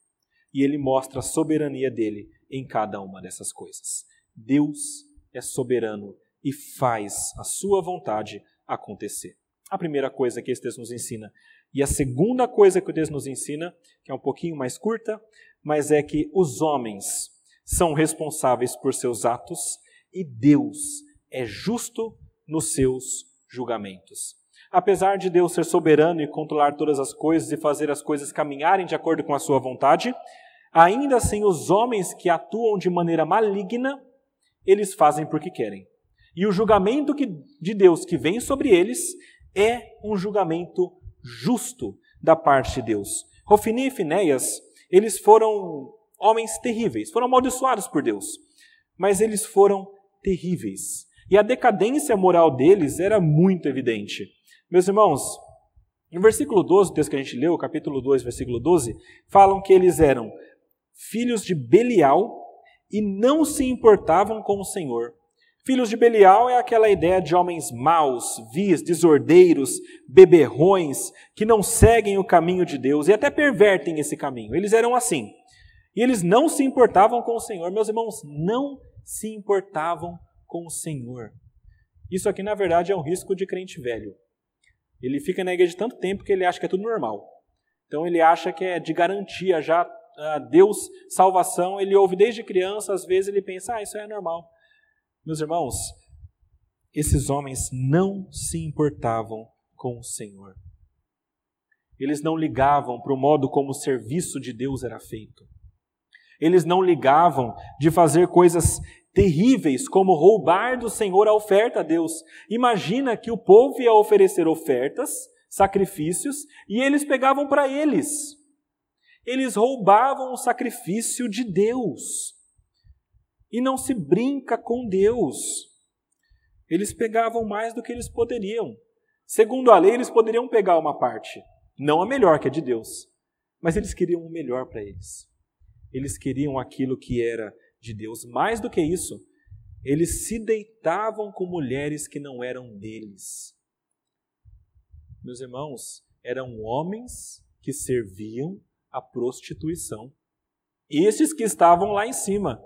E ele mostra a soberania dele em cada uma dessas coisas. Deus é soberano e faz a sua vontade acontecer. A primeira coisa que esse texto nos ensina. E a segunda coisa que o texto nos ensina, que é um pouquinho mais curta, mas é que os homens são responsáveis por seus atos e Deus é justo nos seus julgamentos. Apesar de Deus ser soberano e controlar todas as coisas e fazer as coisas caminharem de acordo com a sua vontade, ainda assim os homens que atuam de maneira maligna, eles fazem porque querem. E o julgamento de Deus que vem sobre eles é um julgamento justo da parte de Deus. Rofini e Finéias, eles foram homens terríveis, foram amaldiçoados por Deus, mas eles foram terríveis. E a decadência moral deles era muito evidente. Meus irmãos, no versículo 12, o texto que a gente leu, capítulo 2, versículo 12, falam que eles eram filhos de Belial e não se importavam com o Senhor. Filhos de Belial é aquela ideia de homens maus, vis, desordeiros, beberrões, que não seguem o caminho de Deus e até pervertem esse caminho. Eles eram assim. E eles não se importavam com o Senhor. Meus irmãos, não se importavam com o Senhor. Isso aqui, na verdade, é um risco de crente velho. Ele fica na igreja tanto tempo que ele acha que é tudo normal. Então ele acha que é de garantia já uh, Deus, salvação. Ele ouve desde criança, às vezes ele pensa, ah, isso é normal. Meus irmãos, esses homens não se importavam com o Senhor. Eles não ligavam para o modo como o serviço de Deus era feito. Eles não ligavam de fazer coisas terríveis, como roubar do Senhor a oferta a Deus. Imagina que o povo ia oferecer ofertas, sacrifícios, e eles pegavam para eles. Eles roubavam o sacrifício de Deus. E não se brinca com Deus. Eles pegavam mais do que eles poderiam. Segundo a lei, eles poderiam pegar uma parte, não a melhor que a de Deus, mas eles queriam o melhor para eles. Eles queriam aquilo que era de Deus. Mais do que isso, eles se deitavam com mulheres que não eram deles. Meus irmãos, eram homens que serviam à prostituição. Esses que estavam lá em cima,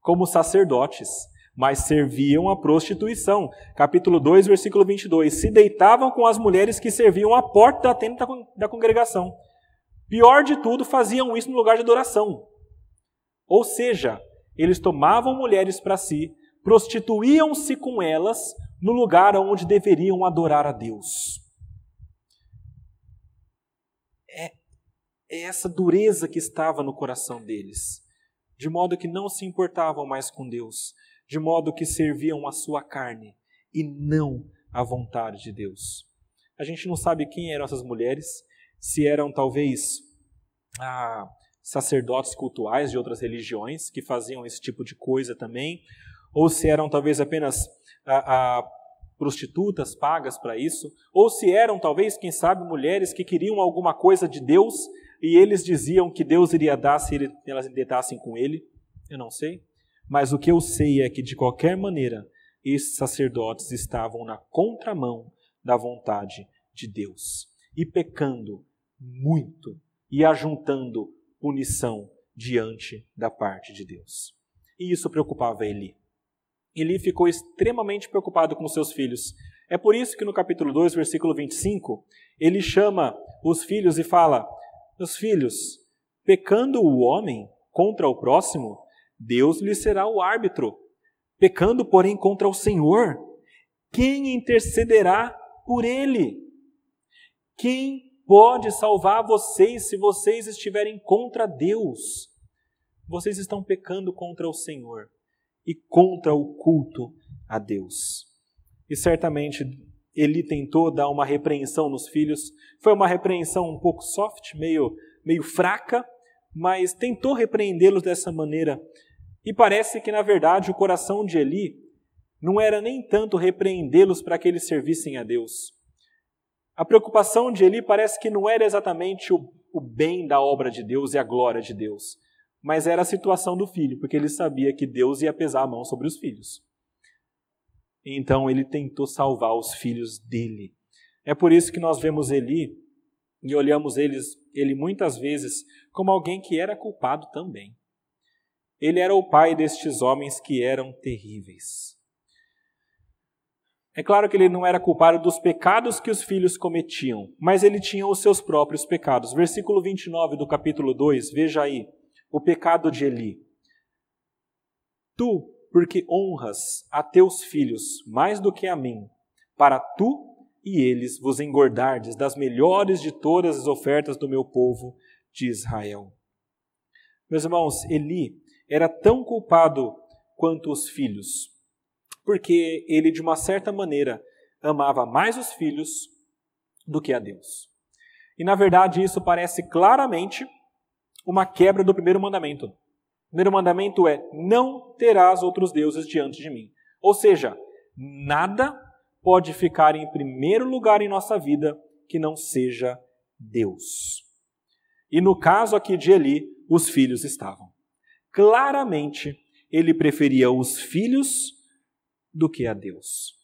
como sacerdotes, mas serviam à prostituição. Capítulo 2, versículo 22. Se deitavam com as mulheres que serviam à porta da tenda da congregação. Pior de tudo, faziam isso no lugar de adoração. Ou seja, eles tomavam mulheres para si, prostituíam-se com elas no lugar onde deveriam adorar a Deus. É, é essa dureza que estava no coração deles, de modo que não se importavam mais com Deus, de modo que serviam a sua carne e não a vontade de Deus. A gente não sabe quem eram essas mulheres, se eram talvez ah, sacerdotes cultuais de outras religiões que faziam esse tipo de coisa também, ou se eram talvez apenas a, a prostitutas pagas para isso, ou se eram talvez, quem sabe, mulheres que queriam alguma coisa de Deus e eles diziam que Deus iria dar se elas deitassem com ele. Eu não sei. Mas o que eu sei é que, de qualquer maneira, esses sacerdotes estavam na contramão da vontade de Deus e pecando muito e ajuntando punição diante da parte de Deus. E isso preocupava Eli. Eli ficou extremamente preocupado com seus filhos. É por isso que no capítulo 2, versículo 25, ele chama os filhos e fala: Meus filhos, pecando o homem contra o próximo, Deus lhe será o árbitro. Pecando, porém, contra o Senhor, quem intercederá por ele? Quem pode salvar vocês se vocês estiverem contra Deus? Vocês estão pecando contra o Senhor e contra o culto a Deus. E certamente ele tentou dar uma repreensão nos filhos. Foi uma repreensão um pouco soft, meio, meio fraca, mas tentou repreendê-los dessa maneira. E parece que, na verdade, o coração de Eli não era nem tanto repreendê-los para que eles servissem a Deus. A preocupação de Eli parece que não era exatamente o, o bem da obra de Deus e a glória de Deus, mas era a situação do filho, porque ele sabia que Deus ia pesar a mão sobre os filhos. Então ele tentou salvar os filhos dele. É por isso que nós vemos Eli e olhamos eles, ele muitas vezes como alguém que era culpado também. Ele era o pai destes homens que eram terríveis. É claro que ele não era culpado dos pecados que os filhos cometiam, mas ele tinha os seus próprios pecados. Versículo 29 do capítulo 2, veja aí, o pecado de Eli. Tu, porque honras a teus filhos mais do que a mim, para tu e eles vos engordardes das melhores de todas as ofertas do meu povo de Israel. Meus irmãos, Eli era tão culpado quanto os filhos, porque ele, de uma certa maneira, amava mais os filhos do que a Deus. E, na verdade, isso parece claramente uma quebra do primeiro mandamento. Primeiro mandamento é: não terás outros deuses diante de mim. Ou seja, nada pode ficar em primeiro lugar em nossa vida que não seja Deus. E no caso aqui de Eli, os filhos estavam. Claramente, ele preferia os filhos do que a Deus.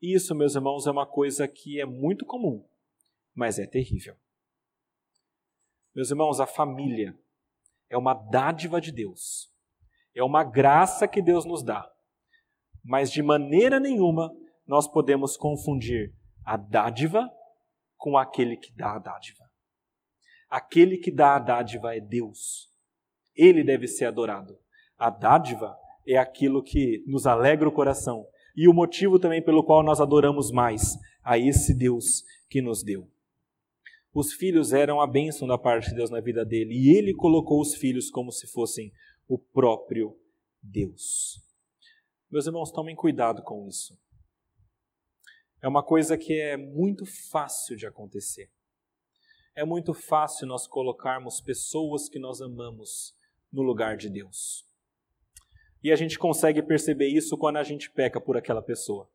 Isso, meus irmãos, é uma coisa que é muito comum, mas é terrível. Meus irmãos, a família é uma dádiva de Deus. É uma graça que Deus nos dá. Mas de maneira nenhuma nós podemos confundir a dádiva com aquele que dá a dádiva. Aquele que dá a dádiva é Deus. Ele deve ser adorado. A dádiva é aquilo que nos alegra o coração e o motivo também pelo qual nós adoramos mais a esse Deus que nos deu. Os filhos eram a bênção da parte de Deus na vida dele e ele colocou os filhos como se fossem o próprio Deus. Meus irmãos, tomem cuidado com isso é uma coisa que é muito fácil de acontecer. É muito fácil nós colocarmos pessoas que nós amamos no lugar de Deus. E a gente consegue perceber isso quando a gente peca por aquela pessoa.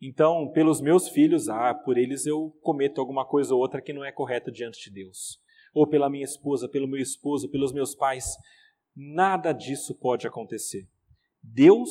Então, pelos meus filhos, ah, por eles eu cometo alguma coisa ou outra que não é correta diante de Deus. Ou pela minha esposa, pelo meu esposo, pelos meus pais. Nada disso pode acontecer. Deus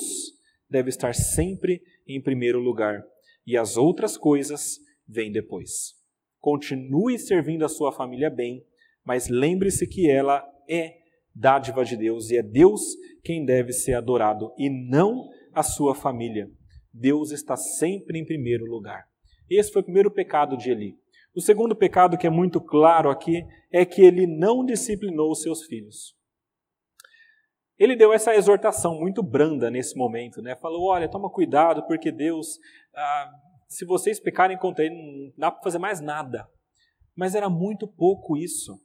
deve estar sempre em primeiro lugar e as outras coisas vêm depois. Continue servindo a sua família bem, mas lembre-se que ela é dádiva de Deus e é Deus quem deve ser adorado e não a sua família. Deus está sempre em primeiro lugar. Esse foi o primeiro pecado de Eli. O segundo pecado, que é muito claro aqui, é que ele não disciplinou os seus filhos. Ele deu essa exortação muito branda nesse momento, né? Falou: olha, toma cuidado, porque Deus, ah, se vocês pecarem contra Ele, não dá para fazer mais nada. Mas era muito pouco isso.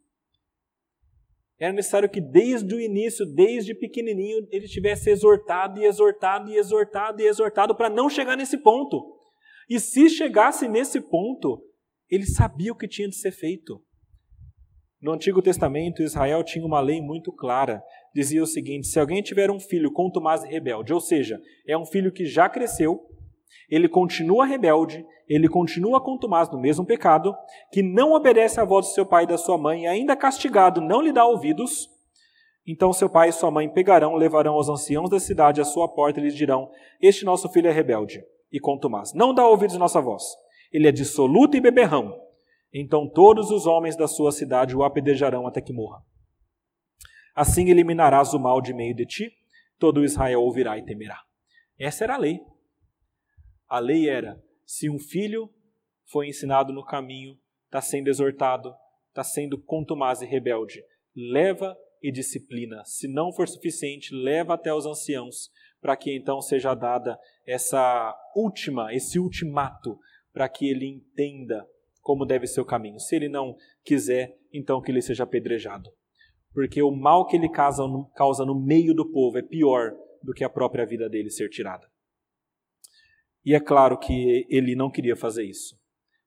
Era necessário que desde o início, desde pequenininho, ele tivesse exortado e exortado e exortado e exortado para não chegar nesse ponto. E se chegasse nesse ponto, ele sabia o que tinha de ser feito. No Antigo Testamento, Israel tinha uma lei muito clara. Dizia o seguinte: se alguém tiver um filho contumaz e rebelde, ou seja, é um filho que já cresceu, ele continua rebelde, ele continua contumaz no mesmo pecado, que não obedece à voz de seu pai e da sua mãe, e ainda castigado não lhe dá ouvidos, então seu pai e sua mãe pegarão, levarão aos anciãos da cidade à sua porta e lhes dirão: Este nosso filho é rebelde e contumaz, não dá ouvidos à nossa voz. Ele é dissoluto e beberrão então todos os homens da sua cidade o apedrejarão até que morra. Assim eliminarás o mal de meio de ti, todo Israel ouvirá e temerá. Essa era a lei. A lei era: se um filho foi ensinado no caminho, está sendo exortado, está sendo contumaz e rebelde, leva e disciplina. Se não for suficiente, leva até os anciãos, para que então seja dada essa última, esse ultimato, para que ele entenda como deve ser o caminho. Se ele não quiser, então que ele seja apedrejado. Porque o mal que ele causa no, meio do povo é pior do que a própria vida dele ser tirada. E é claro que ele não queria fazer isso,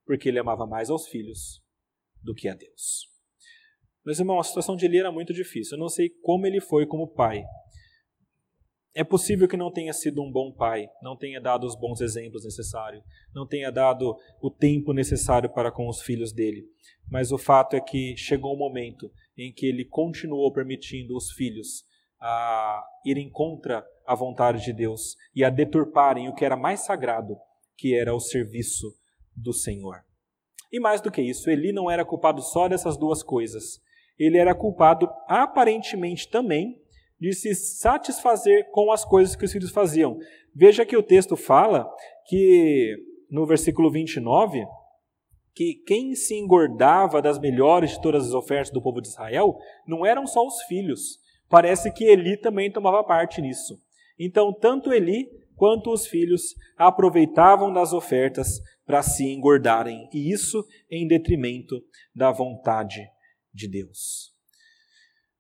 porque ele amava mais aos filhos do que a Deus. Meus irmãos, a situação de Eli era muito difícil. Eu não sei como ele foi como pai. É possível que não tenha sido um bom pai, não tenha dado os bons exemplos necessários, não tenha dado o tempo necessário para com os filhos dele. Mas o fato é que chegou um momento em que ele continuou permitindo os filhos a irem contra a vontade de Deus e a deturparem o que era mais sagrado, que era o serviço do Senhor. E mais do que isso, Eli não era culpado só dessas duas coisas. Ele era culpado aparentemente também de se satisfazer com as coisas que os filhos faziam. Veja que o texto fala que no versículo 29 que quem se engordava das melhores de todas as ofertas do povo de Israel não eram só os filhos. Parece que Eli também tomava parte nisso. Então, tanto Eli quanto os filhos aproveitavam das ofertas para se engordarem, e isso em detrimento da vontade de Deus.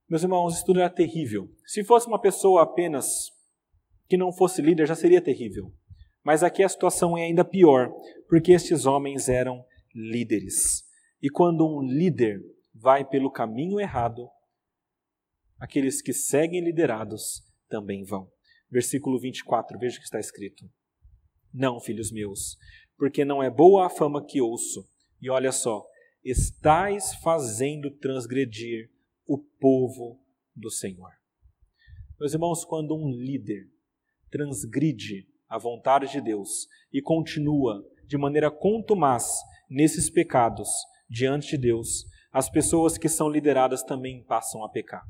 Meus irmãos, isso tudo era terrível. Se fosse uma pessoa apenas que não fosse líder, já seria terrível. Mas aqui a situação é ainda pior, porque estes homens eram líderes. E quando um líder vai pelo caminho errado, aqueles que seguem liderados também vão. Versículo 24, veja o que está escrito. Não, filhos meus, porque não é boa a fama que ouço. E olha só, estais fazendo transgredir o povo do Senhor. Meus irmãos, quando um líder transgride a vontade de Deus e continua de maneira contumaz nesses pecados diante de Deus, as pessoas que são lideradas também passam a pecar.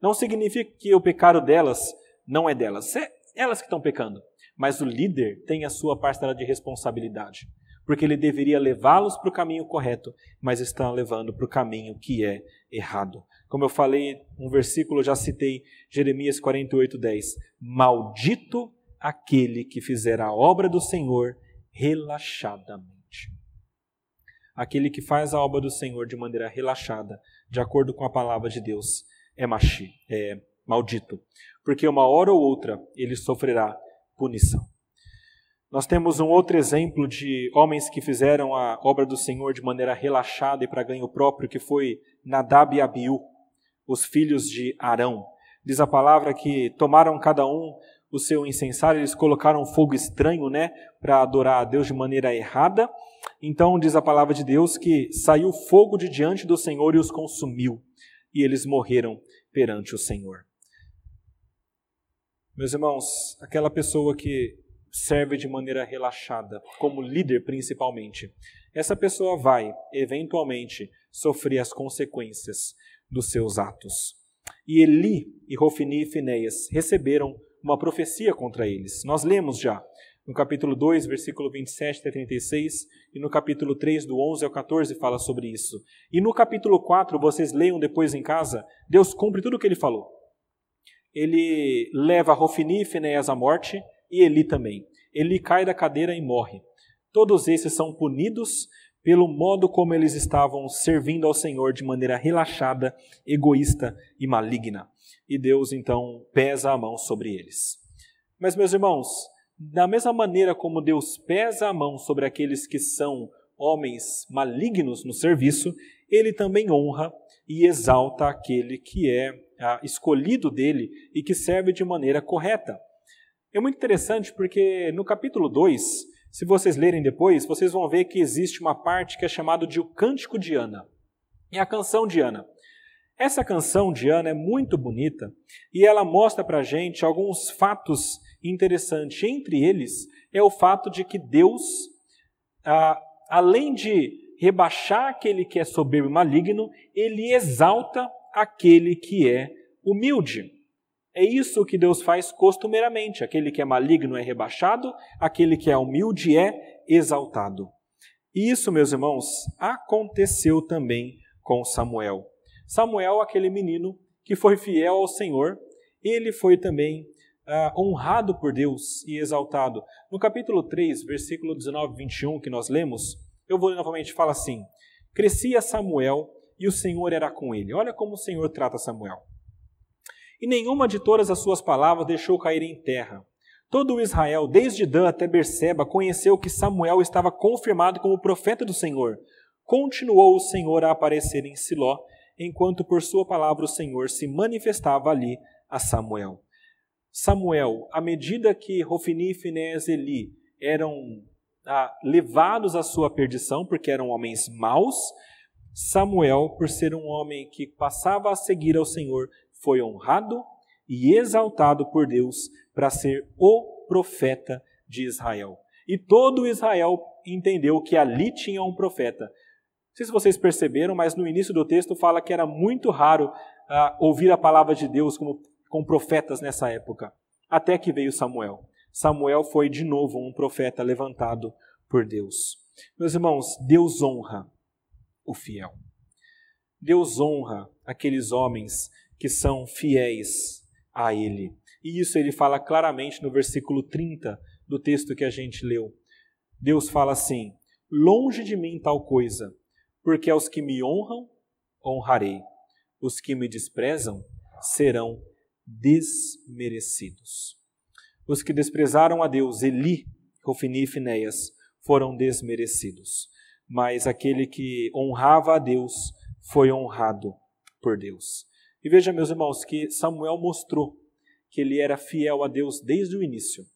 Não significa que o pecado delas não é delas, é elas que estão pecando, mas o líder tem a sua parcela de responsabilidade, porque ele deveria levá-los para o caminho correto, mas estão levando para o caminho que é errado. Como eu falei, um versículo, já citei, Jeremias 48, 10. Maldito aquele que fizer a obra do Senhor relaxadamente. Aquele que faz a obra do Senhor de maneira relaxada, de acordo com a palavra de Deus, é, machi, é maldito, porque uma hora ou outra ele sofrerá punição. Nós temos um outro exemplo de homens que fizeram a obra do Senhor de maneira relaxada e para ganho próprio, que foi Nadab e Abiú, os filhos de Arão. Diz a palavra que tomaram cada um o seu incensário, eles colocaram fogo estranho, né, para adorar a Deus de maneira errada. Então diz a palavra de Deus que saiu fogo de diante do Senhor e os consumiu, e eles morreram perante o Senhor. Meus irmãos, aquela pessoa que serve de maneira relaxada, como líder principalmente, essa pessoa vai, eventualmente, sofrer as consequências dos seus atos. E Eli e Rofini e Finéias receberam uma profecia contra eles. Nós lemos já no capítulo 2, versículo 27 até 36, e no capítulo 3, do 11 ao 14, fala sobre isso. E no capítulo 4, vocês leiam depois em casa, Deus cumpre tudo o que ele falou. Ele leva Rofini e Finéias à morte, e Eli também. Eli cai da cadeira e morre. Todos esses são punidos pelo modo como eles estavam servindo ao Senhor de maneira relaxada, egoísta e maligna. E Deus então pesa a mão sobre eles. Mas, meus irmãos, da mesma maneira como Deus pesa a mão sobre aqueles que são homens malignos no serviço, ele também honra e exalta aquele que é ah, escolhido dele e que serve de maneira correta. É muito interessante porque no capítulo 2, se vocês lerem depois, vocês vão ver que existe uma parte que é chamada de o Cântico de Ana. É a canção de Ana. Essa canção de Ana é muito bonita e ela mostra para gente alguns fatos interessantes. Entre eles é o fato de que Deus, ah, além de rebaixar aquele que é soberbo e maligno, ele exalta aquele que é humilde. É isso que Deus faz costumeiramente. Aquele que é maligno é rebaixado, aquele que é humilde é exaltado. E isso, meus irmãos, aconteceu também com Samuel. Samuel, aquele menino que foi fiel ao Senhor, ele foi também ah, honrado por Deus e exaltado. No capítulo 3, versículo 19 21, que nós lemos, eu vou novamente falar assim: Crescia Samuel e o Senhor era com ele. Olha como o Senhor trata Samuel. E nenhuma de todas as suas palavras deixou cair em terra. Todo o Israel, desde Dan até Berseba, conheceu que Samuel estava confirmado como profeta do Senhor. Continuou o Senhor a aparecer em Siló, enquanto por sua palavra o Senhor se manifestava ali a Samuel. Samuel, à medida que Rofini, Finés e Eli eram ah, levados à sua perdição, porque eram homens maus, Samuel, por ser um homem que passava a seguir ao Senhor, foi honrado e exaltado por Deus para ser o profeta de Israel. E todo Israel entendeu que ali tinha um profeta. Sei se vocês perceberam, mas no início do texto fala que era muito raro uh, ouvir a palavra de Deus como, com profetas nessa época, até que veio Samuel. Samuel foi de novo um profeta levantado por Deus. Meus irmãos, Deus honra o fiel. Deus honra aqueles homens que são fiéis a Ele. E isso ele fala claramente no versículo 30 do texto que a gente leu. Deus fala assim: Longe de mim tal coisa, porque aos que me honram, honrarei. Os que me desprezam serão desmerecidos. Os que desprezaram a Deus, Eli, Rofini e Finéias, foram desmerecidos. Mas aquele que honrava a Deus foi honrado por Deus. E veja, meus irmãos, que Samuel mostrou que ele era fiel a Deus desde o início.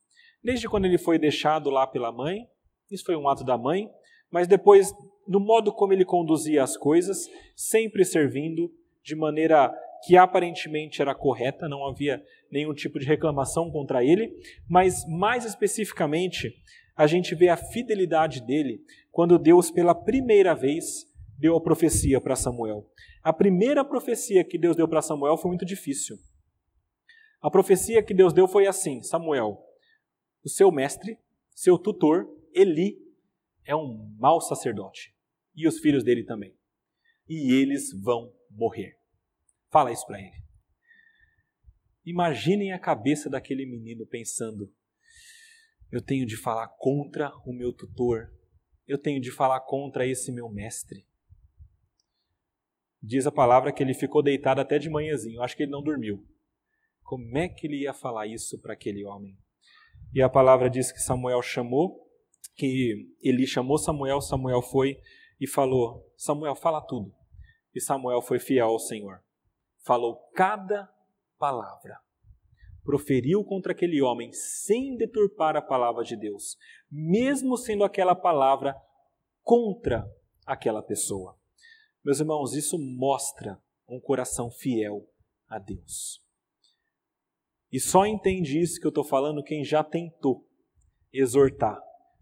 Desde quando ele foi deixado lá pela mãe, isso foi um ato da mãe, mas depois, no modo como ele conduzia as coisas, sempre servindo de maneira que aparentemente era correta, não havia nenhum tipo de reclamação contra ele, mas mais especificamente, a gente vê a fidelidade dele quando Deus, pela primeira vez, deu a profecia para Samuel. A primeira profecia que Deus deu para Samuel foi muito difícil. A profecia que Deus deu foi assim: Samuel, o seu mestre, seu tutor, Eli, é um mau sacerdote. E os filhos dele também. E eles vão morrer. Fala isso para ele. Imaginem a cabeça daquele menino pensando: eu tenho de falar contra o meu tutor, eu tenho de falar contra esse meu mestre. Diz a palavra que ele ficou deitado até de manhãzinho, acho que ele não dormiu. Como é que ele ia falar isso para aquele homem? E a palavra diz que Samuel chamou, que Eli chamou Samuel, Samuel foi e falou: Samuel, fala tudo. E Samuel foi fiel ao Senhor falou cada palavra, proferiu contra aquele homem sem deturpar a palavra de Deus, mesmo sendo aquela palavra contra aquela pessoa. Meus irmãos, isso mostra um coração fiel a Deus. E só entende isso que eu estou falando quem já tentou exortar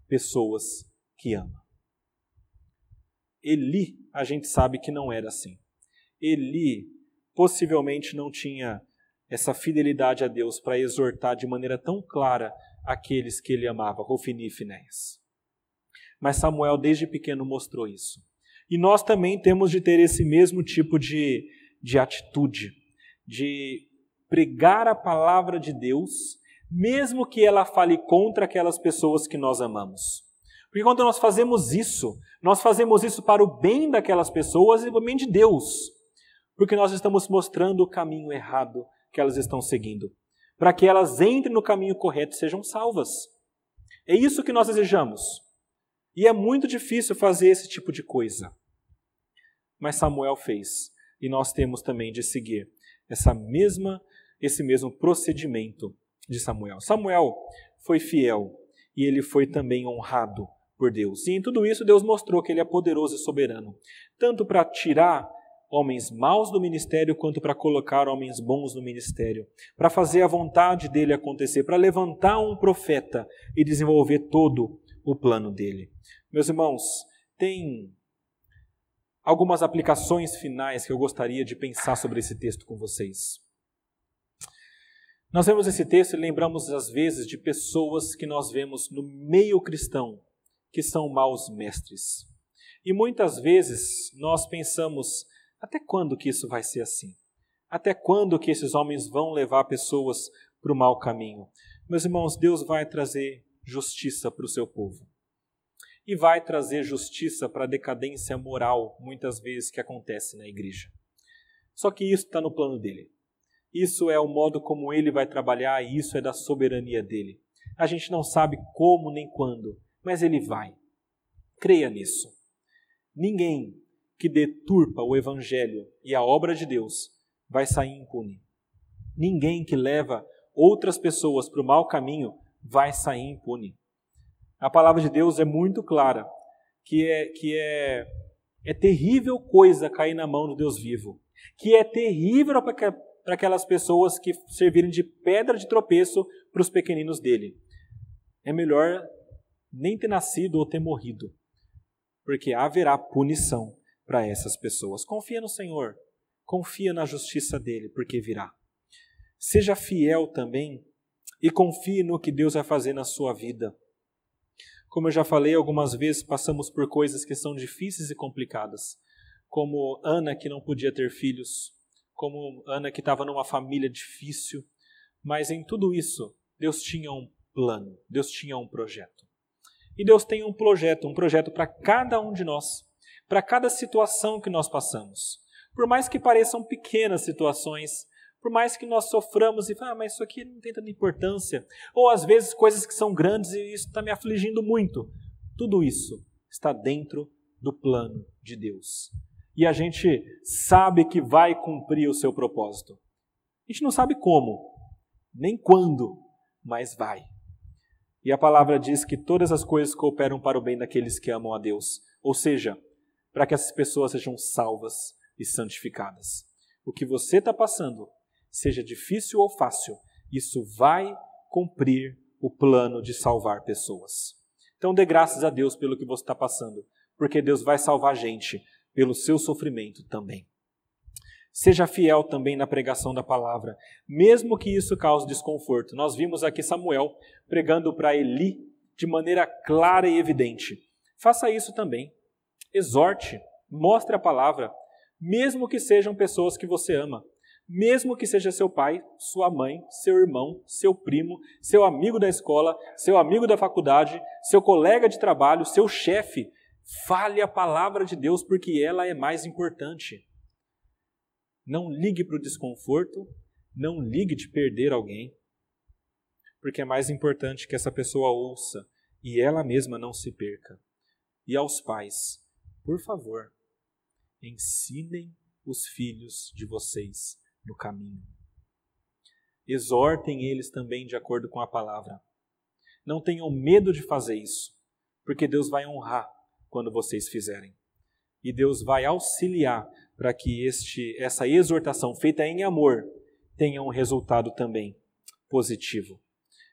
pessoas que ama. Eli, a gente sabe que não era assim. Eli possivelmente não tinha essa fidelidade a Deus para exortar de maneira tão clara aqueles que ele amava, Rofini e Finéias. Mas Samuel, desde pequeno, mostrou isso. E nós também temos de ter esse mesmo tipo de, de atitude, de pregar a palavra de Deus, mesmo que ela fale contra aquelas pessoas que nós amamos. Porque quando nós fazemos isso, nós fazemos isso para o bem daquelas pessoas e o bem de Deus porque nós estamos mostrando o caminho errado que elas estão seguindo, para que elas entrem no caminho correto e sejam salvas. É isso que nós desejamos. E é muito difícil fazer esse tipo de coisa. Mas Samuel fez, e nós temos também de seguir essa mesma esse mesmo procedimento de Samuel. Samuel foi fiel e ele foi também honrado por Deus. E em tudo isso Deus mostrou que ele é poderoso e soberano, tanto para tirar homens maus do ministério quanto para colocar homens bons no ministério, para fazer a vontade dele acontecer, para levantar um profeta e desenvolver todo o plano dele. Meus irmãos, tem algumas aplicações finais que eu gostaria de pensar sobre esse texto com vocês. Nós vemos esse texto e lembramos às vezes de pessoas que nós vemos no meio cristão que são maus mestres. E muitas vezes nós pensamos, até quando que isso vai ser assim? Até quando que esses homens vão levar pessoas para o mau caminho? Meus irmãos, Deus vai trazer justiça para o seu povo. E vai trazer justiça para a decadência moral, muitas vezes, que acontece na igreja. Só que isso está no plano dele. Isso é o modo como ele vai trabalhar e isso é da soberania dele. A gente não sabe como nem quando, mas ele vai. Creia nisso. Ninguém que deturpa o evangelho e a obra de Deus vai sair impune. Ninguém que leva outras pessoas para o mau caminho vai sair impune. A palavra de Deus é muito clara que é que é é terrível coisa cair na mão do Deus vivo, que é terrível para aquelas pessoas que servirem de pedra de tropeço para os pequeninos dele. É melhor nem ter nascido ou ter morrido, porque haverá punição para essas pessoas. Confia no Senhor, confia na justiça dele, porque virá. Seja fiel também e confie no que Deus vai fazer na sua vida. Como eu já falei algumas vezes, passamos por coisas que são difíceis e complicadas, como Ana que não podia ter filhos, como Ana que estava numa família difícil, mas em tudo isso, Deus tinha um plano, Deus tinha um projeto. E Deus tem um projeto, um projeto para cada um de nós, para cada situação que nós passamos. Por mais que pareçam pequenas situações, por mais que nós soframos e ah, mas isso aqui não tem tanta importância, ou às vezes coisas que são grandes e isso está me afligindo muito, tudo isso está dentro do plano de Deus. E a gente sabe que vai cumprir o seu propósito. A gente não sabe como, nem quando, mas vai. E a palavra diz que todas as coisas cooperam para o bem daqueles que amam a Deus, ou seja, para que essas pessoas sejam salvas e santificadas. O que você está passando seja difícil ou fácil, isso vai cumprir o plano de salvar pessoas. Então dê graças a Deus pelo que você está passando, porque Deus vai salvar gente pelo seu sofrimento também. Seja fiel também na pregação da palavra, mesmo que isso cause desconforto. Nós vimos aqui Samuel pregando para Eli de maneira clara e evidente. Faça isso também. Exorte, mostre a palavra, mesmo que sejam pessoas que você ama mesmo que seja seu pai, sua mãe, seu irmão, seu primo, seu amigo da escola, seu amigo da faculdade, seu colega de trabalho, seu chefe, fale a palavra de Deus porque ela é mais importante. Não ligue para o desconforto, não ligue de perder alguém, porque é mais importante que essa pessoa ouça e ela mesma não se perca. E aos pais, por favor, ensinem os filhos de vocês no caminho. Exortem eles também de acordo com a palavra. Não tenham medo de fazer isso, porque Deus vai honrar quando vocês fizerem. E Deus vai auxiliar para que este, essa exortação feita em amor tenha um resultado também positivo.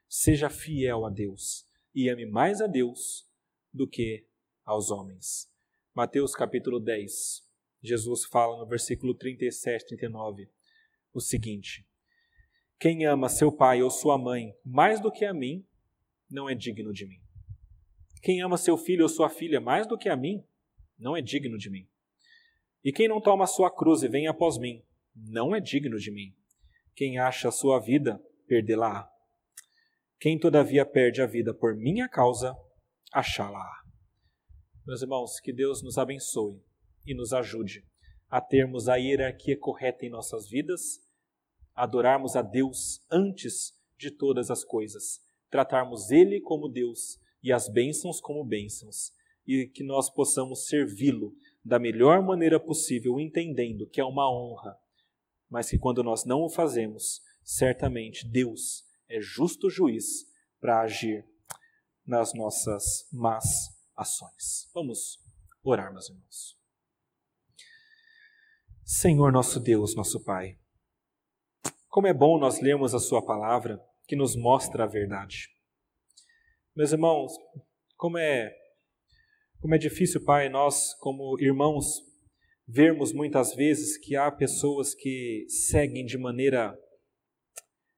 Seja fiel a Deus e ame mais a Deus do que aos homens. Mateus capítulo 10. Jesus fala no versículo 37, 39 o seguinte: Quem ama seu pai ou sua mãe mais do que a mim, não é digno de mim. Quem ama seu filho ou sua filha mais do que a mim, não é digno de mim. E quem não toma sua cruz e vem após mim, não é digno de mim. Quem acha a sua vida, perdê-la. Quem todavia perde a vida por minha causa, achá-la. Meus irmãos, que Deus nos abençoe e nos ajude a termos a hierarquia correta em nossas vidas adorarmos a Deus antes de todas as coisas, tratarmos Ele como Deus e as bênçãos como bênçãos, e que nós possamos servi-lo da melhor maneira possível, entendendo que é uma honra, mas que quando nós não o fazemos, certamente Deus é justo juiz para agir nas nossas más ações. Vamos orar, meus irmãos. Senhor nosso Deus, nosso Pai, como é bom nós lermos a Sua palavra que nos mostra a verdade. Meus irmãos, como é, como é difícil, Pai, nós, como irmãos, vermos muitas vezes que há pessoas que seguem de maneira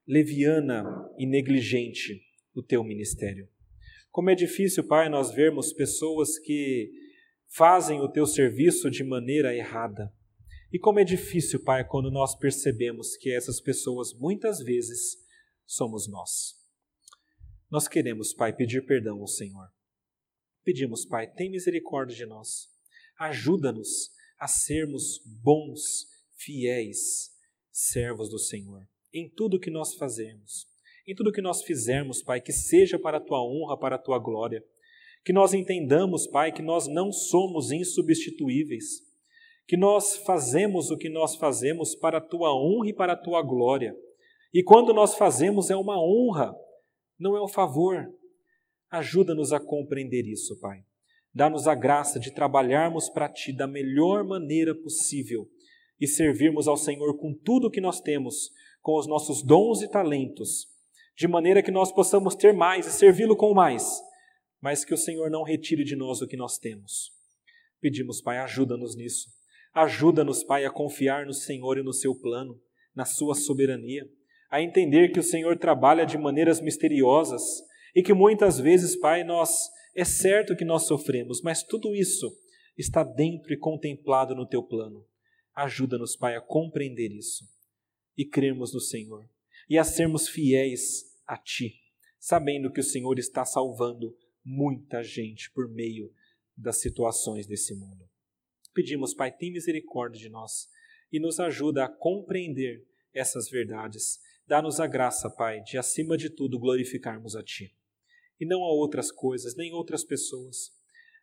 leviana e negligente o teu ministério. Como é difícil, Pai, nós vermos pessoas que fazem o teu serviço de maneira errada. E como é difícil, Pai, quando nós percebemos que essas pessoas muitas vezes somos nós. Nós queremos, Pai, pedir perdão ao Senhor. Pedimos, Pai, tem misericórdia de nós. Ajuda-nos a sermos bons, fiéis servos do Senhor em tudo que nós fazemos. Em tudo que nós fizermos, Pai, que seja para a tua honra, para a tua glória. Que nós entendamos, Pai, que nós não somos insubstituíveis. Que nós fazemos o que nós fazemos para a tua honra e para a tua glória. E quando nós fazemos é uma honra, não é um favor. Ajuda-nos a compreender isso, Pai. Dá-nos a graça de trabalharmos para Ti da melhor maneira possível e servirmos ao Senhor com tudo o que nós temos, com os nossos dons e talentos, de maneira que nós possamos ter mais e servi-lo com mais, mas que o Senhor não retire de nós o que nós temos. Pedimos, Pai, ajuda-nos nisso. Ajuda-nos, Pai, a confiar no Senhor e no seu plano, na sua soberania, a entender que o Senhor trabalha de maneiras misteriosas e que muitas vezes, Pai, nós é certo que nós sofremos, mas tudo isso está dentro e contemplado no teu plano. Ajuda-nos, Pai, a compreender isso e crermos no Senhor e a sermos fiéis a Ti, sabendo que o Senhor está salvando muita gente por meio das situações desse mundo. Pedimos, Pai, tem misericórdia de nós e nos ajuda a compreender essas verdades. Dá-nos a graça, Pai, de acima de tudo glorificarmos a Ti e não a outras coisas, nem outras pessoas.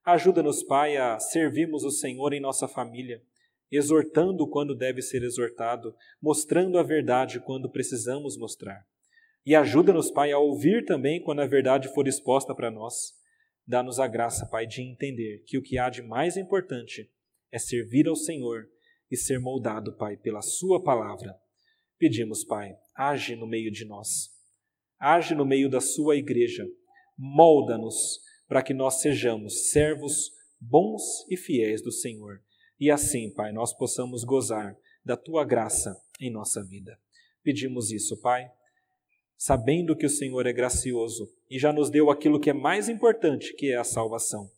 Ajuda-nos, Pai, a servirmos o Senhor em nossa família exortando quando deve ser exortado, mostrando a verdade quando precisamos mostrar. E ajuda-nos, Pai, a ouvir também quando a verdade for exposta para nós. Dá-nos a graça, Pai, de entender que o que há de mais importante é servir ao Senhor e ser moldado, Pai, pela Sua palavra. Pedimos, Pai, age no meio de nós. Age no meio da Sua igreja. Molda-nos para que nós sejamos servos bons e fiéis do Senhor e assim, Pai, nós possamos gozar da tua graça em nossa vida. Pedimos isso, Pai, sabendo que o Senhor é gracioso e já nos deu aquilo que é mais importante, que é a salvação.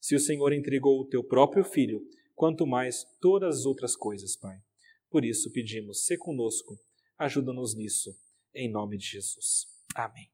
Se o Senhor entregou o teu próprio filho, quanto mais todas as outras coisas, Pai. Por isso pedimos, se conosco, ajuda-nos nisso, em nome de Jesus. Amém.